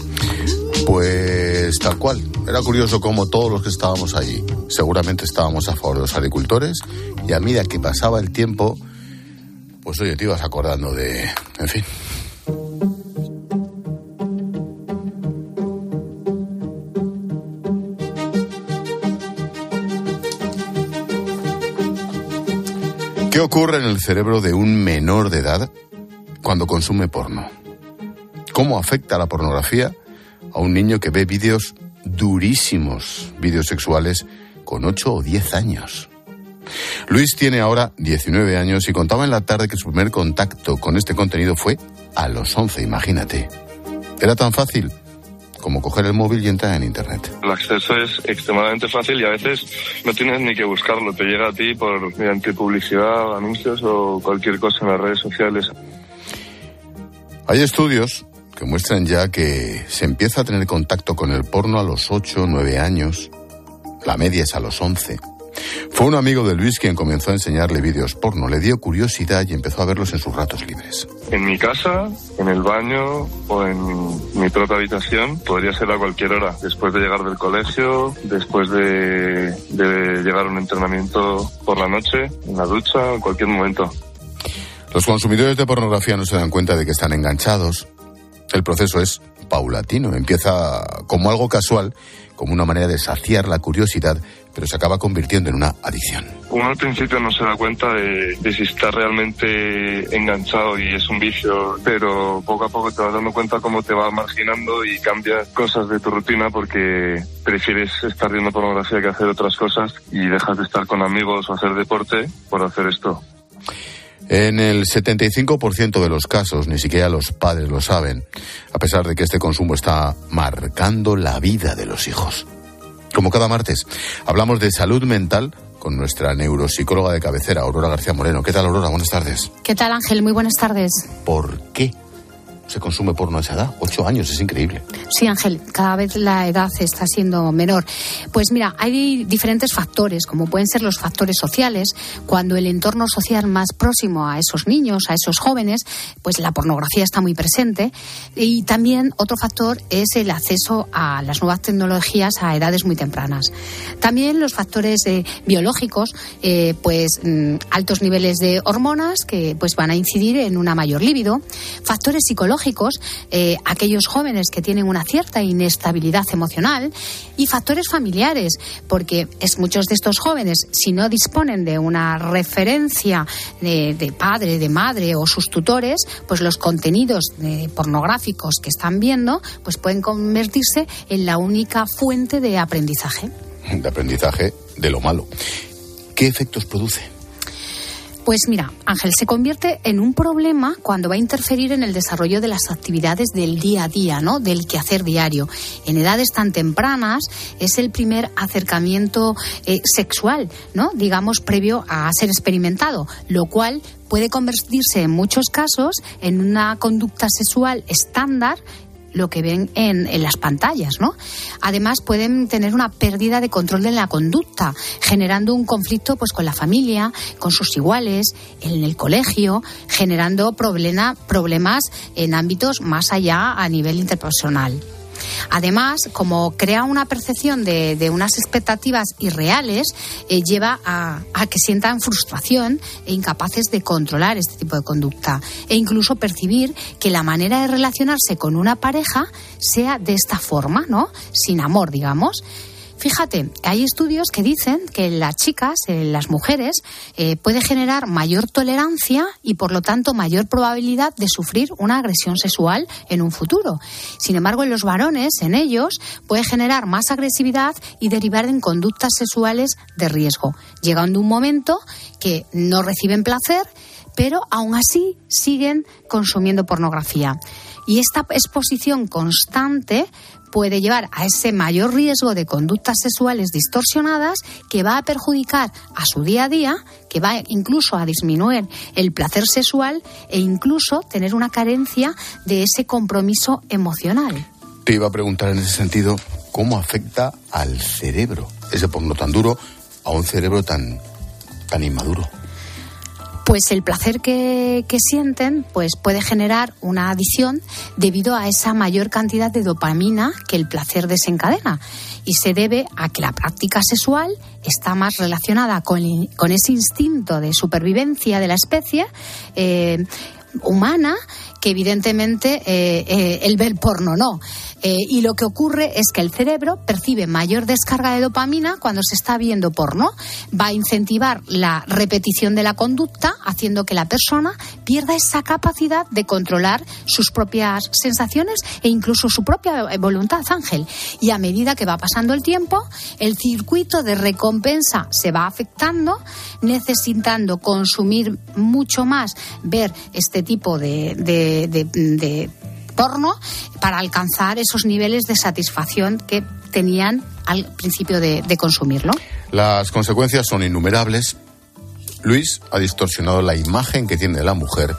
Pues tal cual. Era curioso cómo todos los que estábamos allí seguramente estábamos a favor de los agricultores y a medida que pasaba el tiempo, pues oye, te ibas acordando de... En fin. ¿Qué ocurre en el cerebro de un menor de edad cuando consume porno? ¿Cómo afecta la pornografía a un niño que ve vídeos durísimos, vídeos sexuales con 8 o 10 años? Luis tiene ahora 19 años y contaba en la tarde que su primer contacto con este contenido fue a los 11, imagínate. Era tan fácil como coger el móvil y entrar en Internet. El acceso es extremadamente fácil y a veces no tienes ni que buscarlo, te llega a ti por mediante publicidad, anuncios o cualquier cosa en las redes sociales. Hay estudios que muestran ya que se empieza a tener contacto con el porno a los 8 o 9 años, la media es a los 11. Fue un amigo de Luis quien comenzó a enseñarle vídeos porno, le dio curiosidad y empezó a verlos en sus ratos libres. En mi casa, en el baño o en mi propia habitación podría ser a cualquier hora, después de llegar del colegio, después de, de llegar a un entrenamiento por la noche, en la ducha, en cualquier momento. Los consumidores de pornografía no se dan cuenta de que están enganchados. El proceso es paulatino, empieza como algo casual, como una manera de saciar la curiosidad, pero se acaba convirtiendo en una adicción. Uno al principio no se da cuenta de, de, si está realmente enganchado y es un vicio, pero poco a poco te vas dando cuenta cómo te va marginando y cambias cosas de tu rutina porque prefieres estar viendo pornografía que hacer otras cosas y dejas de estar con amigos o hacer deporte por hacer esto. En el 75% de los casos ni siquiera los padres lo saben, a pesar de que este consumo está marcando la vida de los hijos. Como cada martes, hablamos de salud mental con nuestra neuropsicóloga de cabecera, Aurora García Moreno. ¿Qué tal, Aurora? Buenas tardes. ¿Qué tal, Ángel? Muy buenas tardes. ¿Por qué se consume porno a esa edad? Ocho años, es increíble. Sí, Ángel, cada vez la edad está siendo menor. Pues mira, hay diferentes factores, como pueden ser los factores sociales, cuando el entorno social más próximo a esos niños, a esos jóvenes, pues la pornografía está muy presente. Y también otro factor es el acceso a las nuevas tecnologías a edades muy tempranas. También los factores eh, biológicos, eh, pues mm, altos niveles de hormonas que pues van a incidir en una mayor libido. Factores psicológicos eh, aquellos jóvenes que tienen una cierta inestabilidad emocional y factores familiares, porque es muchos de estos jóvenes, si no disponen de una referencia de, padre, de madre o sus tutores, pues los contenidos pornográficos que están viendo, pues pueden convertirse en la única fuente de aprendizaje. De aprendizaje de lo malo. ¿Qué efectos produce? Pues mira, Ángel, se convierte en un problema cuando va a interferir en el desarrollo de las actividades del día a día, ¿no? Del quehacer diario. En edades tan tempranas es el primer acercamiento eh, sexual, ¿no? Digamos, previo a ser experimentado, lo cual puede convertirse en muchos casos en una conducta sexual estándar lo que ven en, en, las pantallas, ¿no? Además pueden tener una pérdida de control de la conducta, generando un conflicto pues con la familia, con sus iguales, en el colegio, generando problema, problemas en ámbitos más allá a nivel interpersonal. Además, como crea una percepción de, unas expectativas irreales, eh, lleva a, a, que sientan frustración e incapaces de controlar este tipo de conducta e incluso percibir que la manera de relacionarse con una pareja sea de esta forma, ¿no? Sin amor, digamos. Fíjate, hay estudios que dicen que las chicas, en las mujeres, eh, puede generar mayor tolerancia y por lo tanto mayor probabilidad de sufrir una agresión sexual en un futuro. Sin embargo, en los varones, en ellos, puede generar más agresividad y derivar en conductas sexuales de riesgo, llegando un momento que no reciben placer, pero aún así siguen consumiendo pornografía. Y esta exposición constante puede llevar a ese mayor riesgo de conductas sexuales distorsionadas que va a perjudicar a su día a día, que va incluso a disminuir el placer sexual e incluso tener una carencia de ese compromiso emocional. Te iba a preguntar en ese sentido cómo afecta al cerebro ese porno tan duro a un cerebro tan tan inmaduro pues el placer que, sienten pues puede generar una adicción debido a esa mayor cantidad de dopamina que el placer desencadena y se debe a que la práctica sexual está más relacionada con, con ese instinto de supervivencia de la especie eh, humana que evidentemente eh, eh, el ver porno no. Eh, y lo que ocurre es que el cerebro percibe mayor descarga de dopamina cuando se está viendo porno. Va a incentivar la repetición de la conducta, haciendo que la persona pierda esa capacidad de controlar sus propias sensaciones e incluso su propia voluntad, Ángel. Y a medida que va pasando el tiempo, el circuito de recompensa se va afectando, necesitando consumir mucho más, ver este tipo de, de, de, de porno para alcanzar esos niveles de satisfacción que tenían al principio de, de, consumirlo. Las consecuencias son innumerables. Luis ha distorsionado la imagen que tiene de la mujer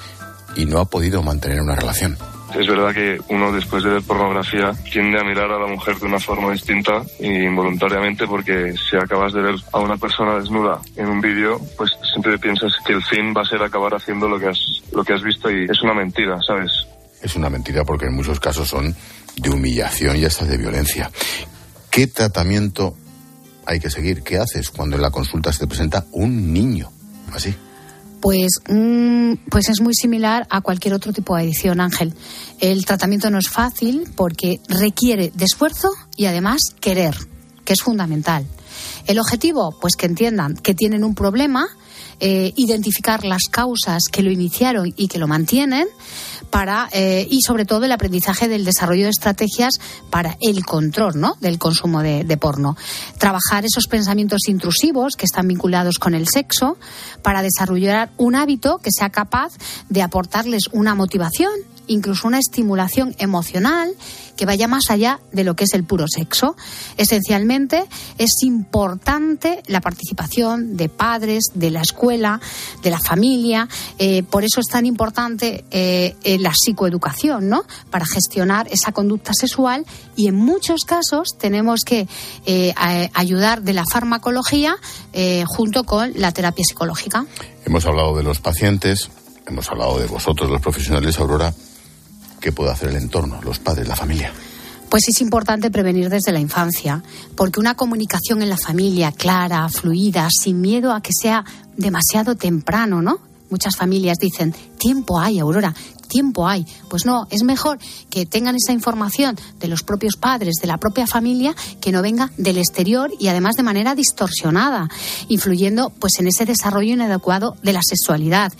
y no ha podido mantener una relación. Es verdad que uno después de ver pornografía tiende a mirar a la mujer de una forma distinta e involuntariamente porque si acabas de ver a una persona desnuda en un vídeo, pues siempre piensas que el fin va a ser acabar haciendo lo que has, lo que has visto y es una mentira, ¿sabes? Es una mentira porque en muchos casos son de humillación y hasta de violencia. ¿Qué tratamiento hay que seguir? ¿Qué haces cuando en la consulta se te presenta un niño así? Pues, mm, pues es muy similar a cualquier otro tipo de adicción, Ángel. El tratamiento no es fácil porque requiere de esfuerzo y además querer, que es fundamental. El objetivo, pues que entiendan que tienen un problema, eh, identificar las causas que lo iniciaron y que lo mantienen, para eh, y sobre todo el aprendizaje del desarrollo de estrategias para el control ¿no? del consumo de, de, porno. Trabajar esos pensamientos intrusivos que están vinculados con el sexo para desarrollar un hábito que sea capaz de aportarles una motivación incluso una estimulación emocional que vaya más allá de lo que es el puro sexo. Esencialmente es importante la participación de padres, de la escuela, de la familia. Eh, por eso es tan importante eh, la psicoeducación, ¿no? Para gestionar esa conducta sexual y en muchos casos tenemos que eh, ayudar de la farmacología junto con la terapia psicológica. Hemos hablado de los pacientes, hemos hablado de vosotros, los profesionales, Aurora. ¿Qué puede hacer el entorno, los padres, la familia? Pues es importante prevenir desde la infancia, porque una comunicación en la familia clara, fluida, sin miedo a que sea demasiado temprano, ¿no? Muchas familias dicen, tiempo hay, Aurora, tiempo hay. Pues no, es mejor que tengan esa información de los propios padres, de la propia familia, que no venga del exterior y además de manera distorsionada, influyendo pues en ese desarrollo inadecuado de la sexualidad.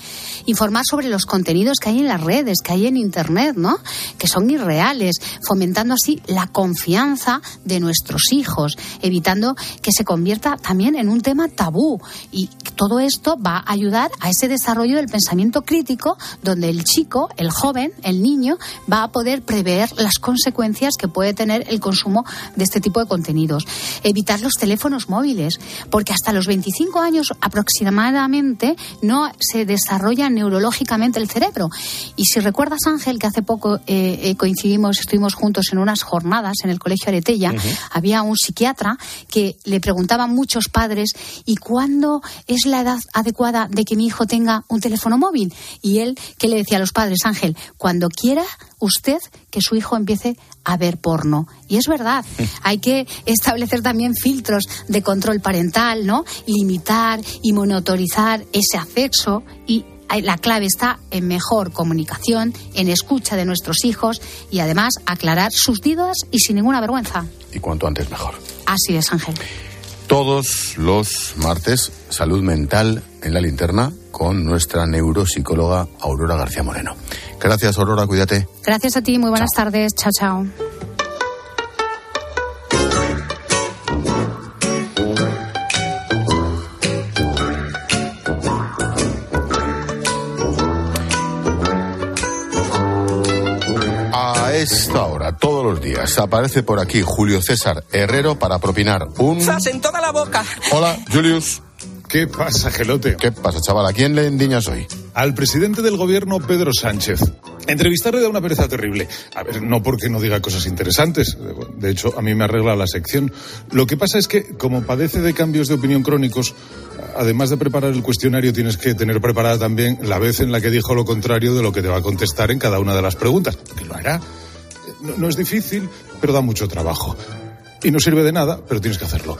Informar sobre los contenidos que hay en las redes, que hay en internet, ¿no? Que son irreales, fomentando así la confianza de nuestros hijos, evitando que se convierta también en un tema tabú y todo esto va a ayudar a ese desarrollo del pensamiento crítico donde el chico, el joven, el niño, va a poder prever las consecuencias que puede tener el consumo de este tipo de contenidos. Evitar los teléfonos móviles, porque hasta los 25 años aproximadamente no se desarrolla neurológicamente el cerebro. Y si recuerdas, Ángel, que hace poco eh, eh, coincidimos, estuvimos juntos en unas jornadas en el Colegio Aretella, uh -huh. había un psiquiatra que le preguntaba a muchos padres, ¿y cuándo es la edad adecuada de que mi hijo tenga un teléfono móvil? Y él, ¿qué le decía a los padres, Ángel? Cuando quiera usted que su hijo empiece a ver porno. Y es verdad, hay que establecer también filtros de control parental, ¿no? Limitar y monitorizar ese acceso y la clave está en mejor comunicación, en escucha de nuestros hijos y además aclarar sus dudas y sin ninguna vergüenza. Y cuanto antes mejor. Así es, Ángel. Todos los martes, salud mental en la linterna con nuestra neuropsicóloga Aurora García Moreno. Gracias, Aurora, cuídate. Gracias a ti, muy buenas chao. tardes. Chao, chao. A esta hora, todos los días, aparece por aquí Julio César Herrero para propinar un... ¡Zas en toda la boca! Hola, Julius. ¿Qué pasa, Gelote? ¿Qué pasa, chaval? ¿A quién le endiñas hoy? Al presidente del gobierno, Pedro Sánchez. Entrevistarle da una pereza terrible. A ver, no porque no diga cosas interesantes. De hecho, a mí me arregla la sección. Lo que pasa es que, como padece de cambios de opinión crónicos, además de preparar el cuestionario, tienes que tener preparada también la vez en la que dijo lo contrario de lo que te va a contestar en cada una de las preguntas. Que lo hará. No, no es difícil, pero da mucho trabajo. Y no sirve de nada, pero tienes que hacerlo.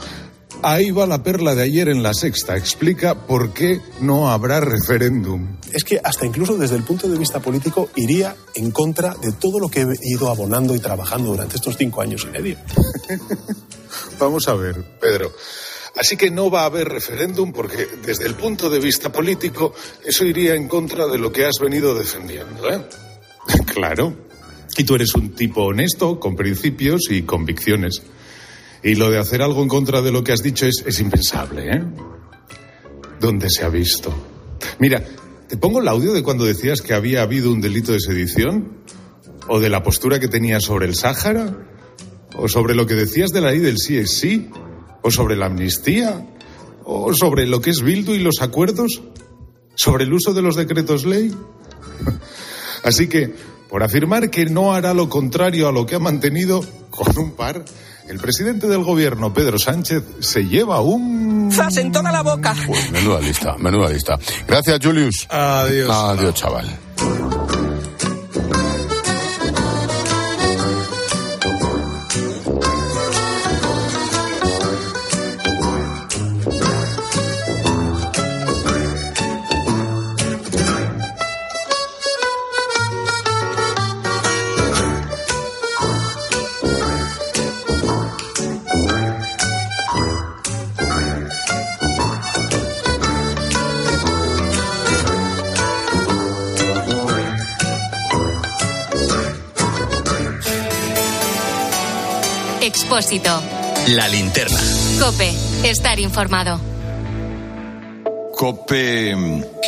Ahí va la perla de ayer en la sexta. Explica por qué no habrá referéndum. Es que hasta incluso desde el punto de vista político iría en contra de todo lo que he ido abonando y trabajando durante estos cinco años y medio. Vamos a ver, Pedro. Así que no va a haber referéndum porque desde el punto de vista político eso iría en contra de lo que has venido defendiendo, ¿eh? claro. Y tú eres un tipo honesto, con principios y convicciones. Y lo de hacer algo en contra de lo que has dicho es, es impensable, ¿eh? ¿Dónde se ha visto? Mira, ¿te pongo el audio de cuando decías que había habido un delito de sedición? ¿O de la postura que tenías sobre el Sáhara? ¿O sobre lo que decías de la ley del sí es sí? ¿O sobre la amnistía? ¿O sobre lo que es Bildu y los acuerdos? ¿Sobre el uso de los decretos ley? Así que, por afirmar que no hará lo contrario a lo que ha mantenido con un par, el presidente del gobierno, Pedro Sánchez, se lleva un... ¡Zas en toda la boca! Pues menuda lista, menuda lista. Gracias, Julius. Adiós. Adiós, chaval. Expósito. La linterna. Cope. Estar informado. COPE mm,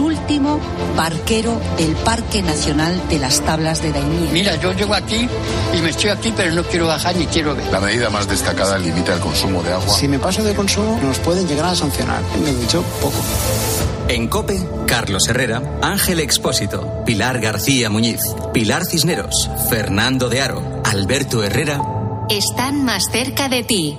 último barquero del Parque Nacional de las Tablas de Daimiel. Mira, yo llego aquí y me estoy aquí, pero no quiero bajar ni quiero ver. La medida más destacada limita el consumo de agua. Si me paso de consumo, nos pueden llegar a sancionar. Me dicho poco. En COPE, Carlos Herrera, Ángel Expósito, Pilar García Muñiz, Pilar Cisneros, Fernando de Aro, Alberto Herrera. Están más cerca de ti.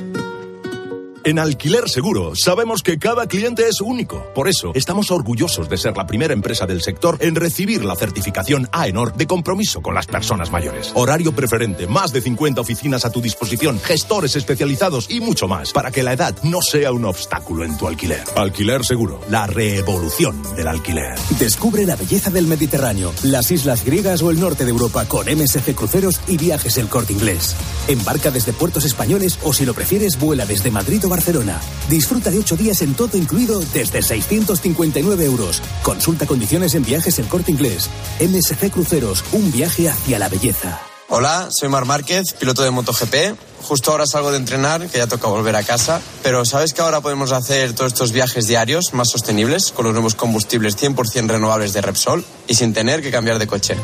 En Alquiler Seguro sabemos que cada cliente es único. Por eso estamos orgullosos de ser la primera empresa del sector en recibir la certificación AENOR de compromiso con las personas mayores. Horario preferente, más de 50 oficinas a tu disposición, gestores especializados y mucho más para que la edad no sea un obstáculo en tu alquiler. Alquiler Seguro, la revolución del alquiler. Descubre la belleza del Mediterráneo, las islas griegas o el norte de Europa con MSC Cruceros y Viajes El Corte Inglés. Embarca desde puertos españoles o si lo prefieres vuela desde Madrid o Barcelona. Disfruta de ocho días en todo incluido desde 659 euros. Consulta condiciones en Viajes El Corte Inglés. MSC Cruceros, un viaje hacia la belleza. Hola, soy Mar Márquez, piloto de MotoGP. Justo ahora salgo de entrenar, que ya toca volver a casa. Pero ¿sabes que ahora podemos hacer todos estos viajes diarios más sostenibles con los nuevos combustibles 100% renovables de Repsol y sin tener que cambiar de coche?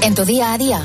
En tu día a día,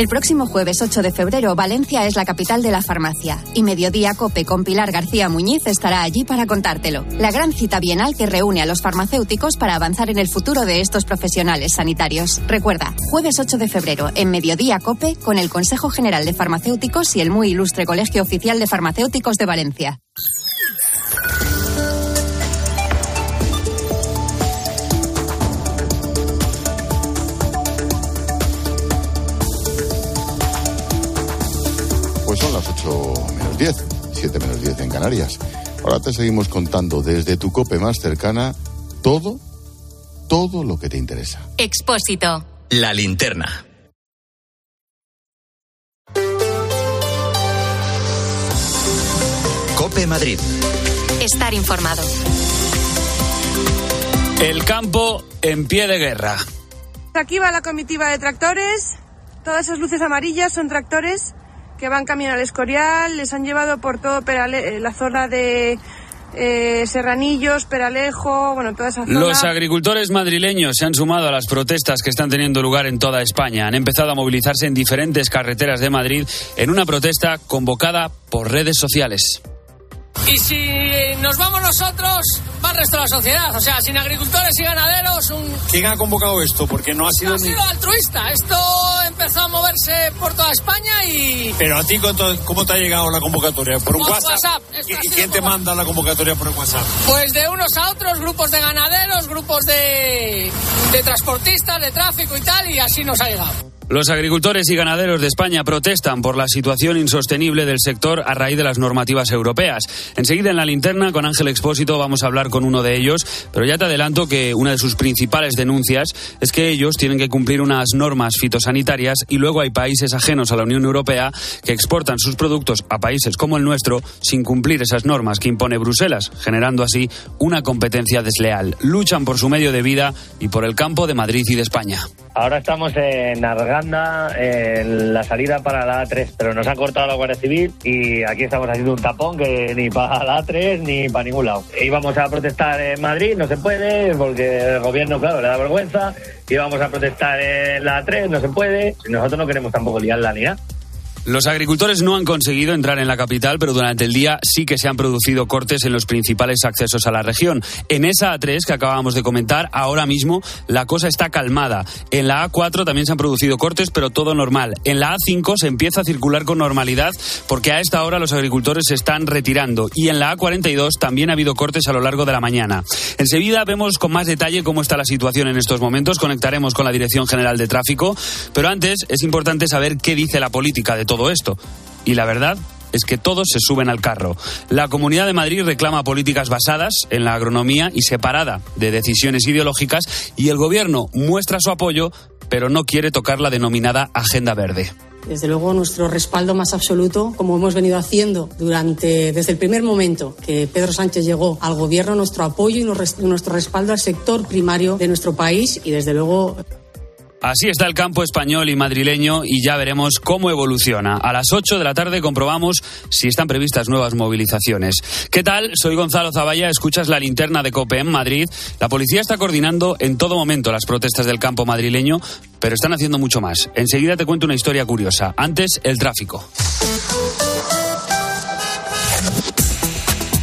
El próximo jueves 8 de febrero, Valencia es la capital de la farmacia y Mediodía Cope con Pilar García Muñiz estará allí para contártelo. La gran cita bienal que reúne a los farmacéuticos para avanzar en el futuro de estos profesionales sanitarios. Recuerda, jueves 8 de febrero en Mediodía Cope con el Consejo General de Farmacéuticos y el muy ilustre Colegio Oficial de Farmacéuticos de Valencia. 10, 7 menos 10 en Canarias. Ahora te seguimos contando desde tu cope más cercana todo, todo lo que te interesa. Expósito. La linterna. Cope Madrid. Estar informado. El campo en pie de guerra. Aquí va la comitiva de tractores. Todas esas luces amarillas son tractores que van camino al Escorial. Les han llevado por todo eh, la zona de eh, Serranillos, Peralejo, bueno, toda esa zona. Los agricultores madrileños se han sumado a las protestas que están teniendo lugar en toda España. Han empezado a movilizarse en diferentes carreteras de Madrid en una protesta convocada por redes sociales. Y si nos vamos nosotros, va el resto de la sociedad. O sea, sin agricultores y ganaderos, un... ¿Quién ha convocado esto? Porque no ha sido ha ni... sido altruista. Esto empezó a moverse por toda España y... Pero a ti, ¿cuánto- ¿cómo te ha llegado la convocatoria? ¿Por un Por WhatsApp? ¿Y- ha ¿Y sido quién te manda la convocatoria por el WhatsApp? Pues de unos a otros, grupos de ganaderos, grupos de, de transportistas, de tráfico y tal, y así nos ha llegado. Los agricultores y ganaderos de España protestan por la situación insostenible del sector a raíz de las normativas europeas. Enseguida en la linterna con Ángel Expósito vamos a hablar con uno de ellos, pero ya te adelanto que una de sus principales denuncias es que ellos tienen que cumplir unas normas fitosanitarias y luego hay países ajenos a la Unión Europea que exportan sus productos a países como el nuestro sin cumplir esas normas que impone Bruselas, generando así una competencia desleal. Luchan por su medio de vida y por el campo de Madrid y de España. Ahora estamos en En la salida para la A3, pero nos ha cortado la Guardia Civil y aquí estamos haciendo un tapón que ni para la A3 ni para ningún lado. Íbamos a protestar en Madrid, no se puede, porque el gobierno, claro, le da vergüenza. Íbamos a protestar en la A3, no se puede. Nosotros no queremos tampoco liarla ni nada. Los agricultores no han conseguido entrar en la capital, pero durante el día sí que se han producido cortes en los principales accesos a la región. En esa A3 que acabamos de comentar, ahora mismo la cosa está calmada. En la A4 también se han producido cortes, pero todo normal. En la A5 se empieza a circular con normalidad porque a esta hora los agricultores se están retirando. Y en la A42 también ha habido cortes a lo largo de la mañana. Enseguida vemos con más detalle cómo está la situación en estos momentos. Conectaremos con la Dirección General de Tráfico. Pero antes es importante saber qué dice la política de todo esto. Y la verdad es que todos se suben al carro. La Comunidad de Madrid reclama políticas basadas en la agronomía y separada de decisiones ideológicas y el gobierno muestra su apoyo, pero no quiere tocar la denominada Agenda Verde. Desde luego, nuestro respaldo más absoluto, como hemos venido haciendo durante, desde el primer momento que Pedro Sánchez llegó al gobierno, nuestro apoyo y nuestro respaldo al sector primario de nuestro país y, desde luego, Así está el campo español y madrileño y ya veremos cómo evoluciona. A las 8 de la tarde comprobamos si están previstas nuevas movilizaciones. ¿Qué tal? Soy Gonzalo Zavalla, escuchas la linterna de COPE en Madrid. La policía está coordinando en todo momento las protestas del campo madrileño, pero están haciendo mucho más. Enseguida te cuento una historia curiosa. Antes, el tráfico.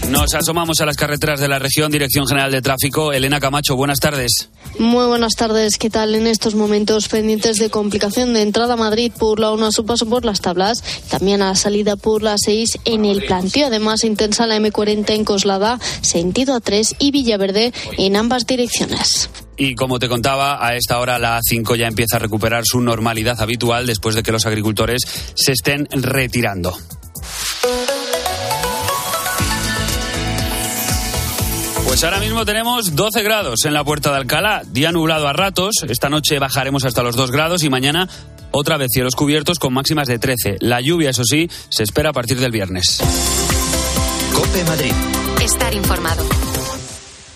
Nos asomamos a las carreteras de la región, Dirección General de Tráfico. Elena Camacho, buenas tardes. Muy buenas tardes, ¿qué tal? En estos momentos pendientes de complicación de entrada a Madrid por la 1 a su paso por las tablas, también a la salida por la 6 en el planteo, además intensa la M40 en Coslada, sentido A3 y Villaverde en ambas direcciones. Y como te contaba, a esta hora la A5 ya empieza a recuperar su normalidad habitual después de que los agricultores se estén retirando. Pues ahora mismo tenemos 12 grados en la puerta de Alcalá, día nublado a ratos, esta noche bajaremos hasta los 2 grados y mañana otra vez cielos cubiertos con máximas de 13. La lluvia, eso sí, se espera a partir del viernes. Cope Madrid. Estar informado.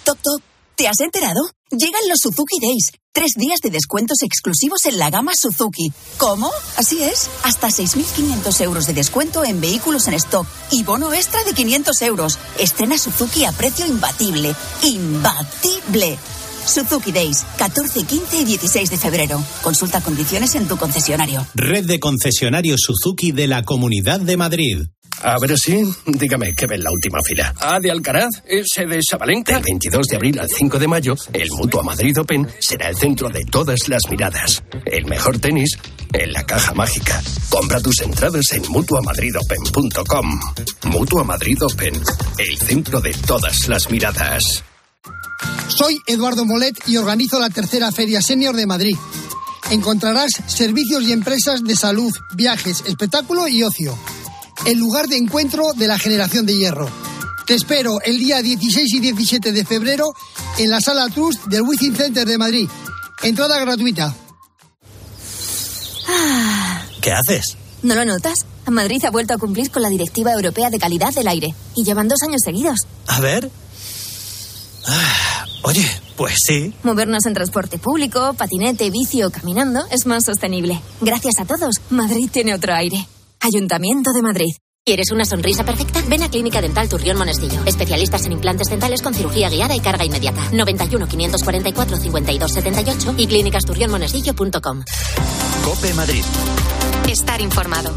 Top Top, ¿te has enterado? Llegan los Suzuki Days. Tres días de descuentos exclusivos en la gama Suzuki. ¿Cómo? Así es. Hasta 6.500 euros de descuento en vehículos en stock y bono extra de 500 euros. Estrena Suzuki a precio imbatible. ¡Imbatible! Suzuki Days, 14, 15 y 16 de febrero. Consulta condiciones en tu concesionario. Red de concesionarios Suzuki de la Comunidad de Madrid. A ver si, dígame, ¿qué ve en la última fila? ¿A de Alcaraz? ¿Ese de Sabalenka? Del 22 de abril al 5 de mayo, el Mutua Madrid Open será el centro de todas las miradas. El mejor tenis en la caja mágica. Compra tus entradas en mutuamadridopen.com. Mutua Madrid Open, el centro de todas las miradas. Soy Eduardo Molet y organizo la tercera Feria Senior de Madrid. Encontrarás servicios y empresas de salud, viajes, espectáculo y ocio. El lugar de encuentro de la generación de hierro. Te espero el día 16 y 17 de febrero en la Sala Trust del Wizzing Center de Madrid. Entrada gratuita. ¿Qué haces? ¿No lo notas? Madrid ha vuelto a cumplir con la Directiva Europea de Calidad del Aire y llevan dos años seguidos. A ver. Ah, oye, pues sí. Movernos en transporte público, patinete, bici o caminando es más sostenible. Gracias a todos, Madrid tiene otro aire. Ayuntamiento de Madrid. ¿Quieres una sonrisa perfecta? Ven a Clínica Dental Turrión Monestillo. Especialistas en implantes dentales con cirugía guiada y carga inmediata. 91 544 52 78 y clínicasturrionmonestillo.com. Cope Madrid. Estar informado.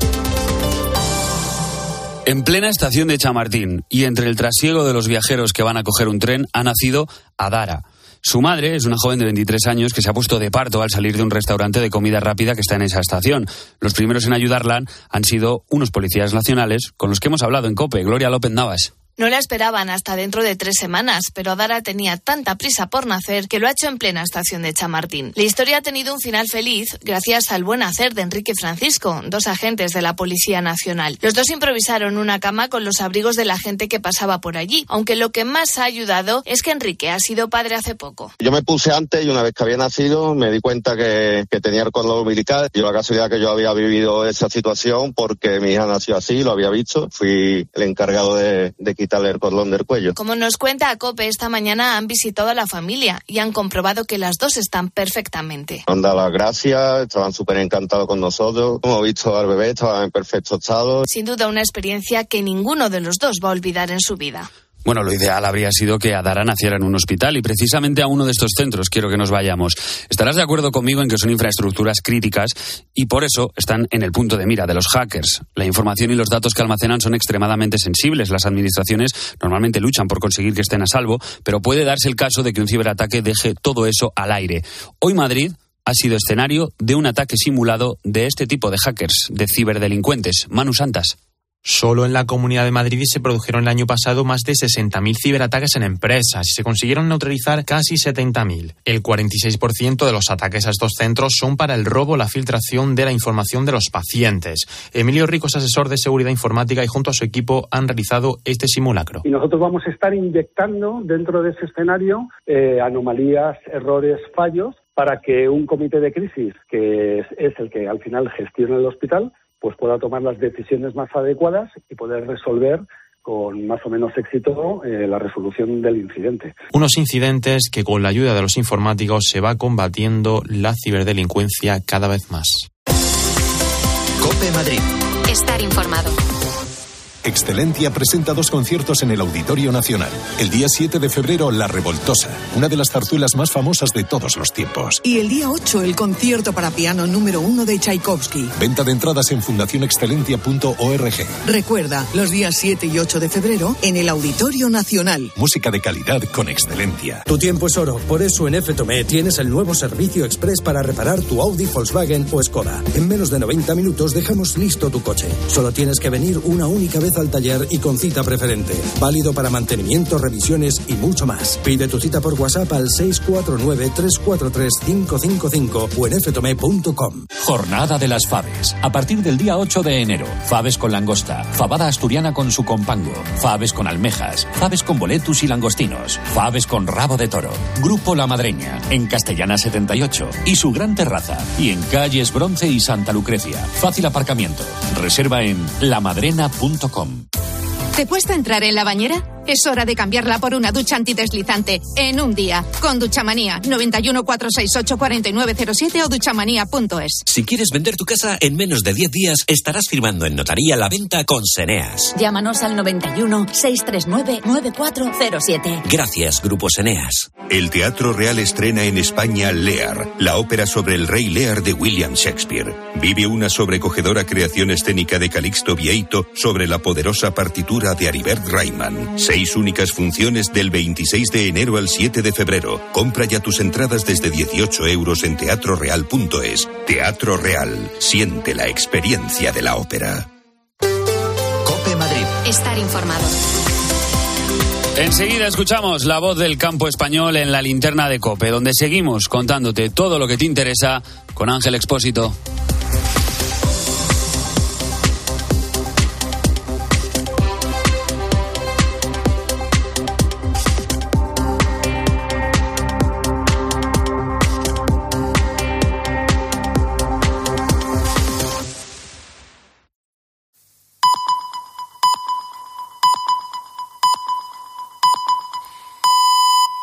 En plena estación de Chamartín y entre el trasiego de los viajeros que van a coger un tren ha nacido Adara. Su madre es una joven de 23 años que se ha puesto de parto al salir de un restaurante de comida rápida que está en esa estación. Los primeros en ayudarla han sido unos policías nacionales con los que hemos hablado en COPE, Gloria López Navas. No la esperaban hasta dentro de tres semanas, pero Adara tenía tanta prisa por nacer que lo ha hecho en plena estación de Chamartín. La historia ha tenido un final feliz gracias al buen hacer de Enrique Francisco, dos agentes de la Policía Nacional. Los dos improvisaron una cama con los abrigos de la gente que pasaba por allí, aunque lo que más ha ayudado es que Enrique ha sido padre hace poco. Yo me puse antes y una vez que había nacido me di cuenta que, que tenía el cordón umbilical. Yo la casualidad que yo había vivido esa situación porque mi hija nació así, lo había visto. Fui el encargado de, de del cuello. Como nos cuenta a COPE, esta mañana han visitado a la familia y han comprobado que las dos están perfectamente. Han dado las gracias, estaban súper encantados con nosotros. Hemos visto al bebé, estaba en perfecto estado. Sin duda una experiencia que ninguno de los dos va a olvidar en su vida. Bueno, lo ideal habría sido que Adara naciera en un hospital y precisamente a uno de estos centros quiero que nos vayamos. Estarás de acuerdo conmigo en que son infraestructuras críticas y por eso están en el punto de mira de los hackers. La información y los datos que almacenan son extremadamente sensibles. Las administraciones normalmente luchan por conseguir que estén a salvo, pero puede darse el caso de que un ciberataque deje todo eso al aire. Hoy Madrid ha sido escenario de un ataque simulado de este tipo de hackers, de ciberdelincuentes. Manu Santas. Solo en la Comunidad de Madrid se produjeron el año pasado más de 60.000 ciberataques en empresas y se consiguieron neutralizar casi 70.000. El 46% de los ataques a estos centros son para el robo o la filtración de la información de los pacientes. Emilio Rico es asesor de seguridad informática y junto a su equipo han realizado este simulacro. Y nosotros vamos a estar inyectando dentro de ese escenario eh, anomalías, errores, fallos para que un comité de crisis, que es, es el que al final gestiona el hospital, pues pueda tomar las decisiones más adecuadas y poder resolver con más o menos éxito eh, la resolución del incidente. Unos incidentes que con la ayuda de los informáticos se va combatiendo la ciberdelincuencia cada vez más. Cope Madrid. Estar informado. Excelencia presenta dos conciertos en el Auditorio Nacional. El día 7 de febrero, La Revoltosa, una de las zarzuelas más famosas de todos los tiempos. Y el día 8, el concierto para piano número 1 de Tchaikovsky. Venta de entradas en fundacionexcelencia.org. Recuerda, los días 7 y 8 de febrero, en el Auditorio Nacional. Música de calidad con excelencia. Tu tiempo es oro, por eso en FTOME tienes el nuevo servicio express para reparar tu Audi, Volkswagen o Skoda. En menos de 90 minutos dejamos listo tu coche. Solo tienes que venir una única vez al taller y con cita preferente. Válido para mantenimiento, revisiones y mucho más. Pide tu cita por WhatsApp al 649-343-555 o en ftome.com. Jornada de las Faves. A partir del día 8 de enero. Faves con langosta. Fabada asturiana con su compango. Faves con almejas. Faves con boletus y langostinos. Faves con rabo de toro. Grupo La Madreña. En Castellana 78. Y su gran terraza. Y en calles Bronce y Santa Lucrecia. Fácil aparcamiento. Reserva en lamadrena.com. ¿Te cuesta entrar en la bañera? Es hora de cambiarla por una ducha antideslizante en un día. Con Duchamanía 91 468 4907 o duchamanía.es. Si quieres vender tu casa en menos de 10 días, estarás firmando en notaría la venta con Seneas. Llámanos al 91 639 9407. Gracias, Grupo Seneas. El Teatro Real estrena en España Lear, la ópera sobre el rey Lear de William Shakespeare. Vive una sobrecogedora creación escénica de Calixto Vieito sobre la poderosa partitura de Aribert Reimann. Seis únicas funciones del 26 de enero al 7 de febrero. Compra ya tus entradas desde 18 euros en teatroreal.es. Teatro Real. Siente la experiencia de la ópera. Cope Madrid. Estar informado. Enseguida escuchamos la voz del campo español en la linterna de Cope, donde seguimos contándote todo lo que te interesa con Ángel Expósito.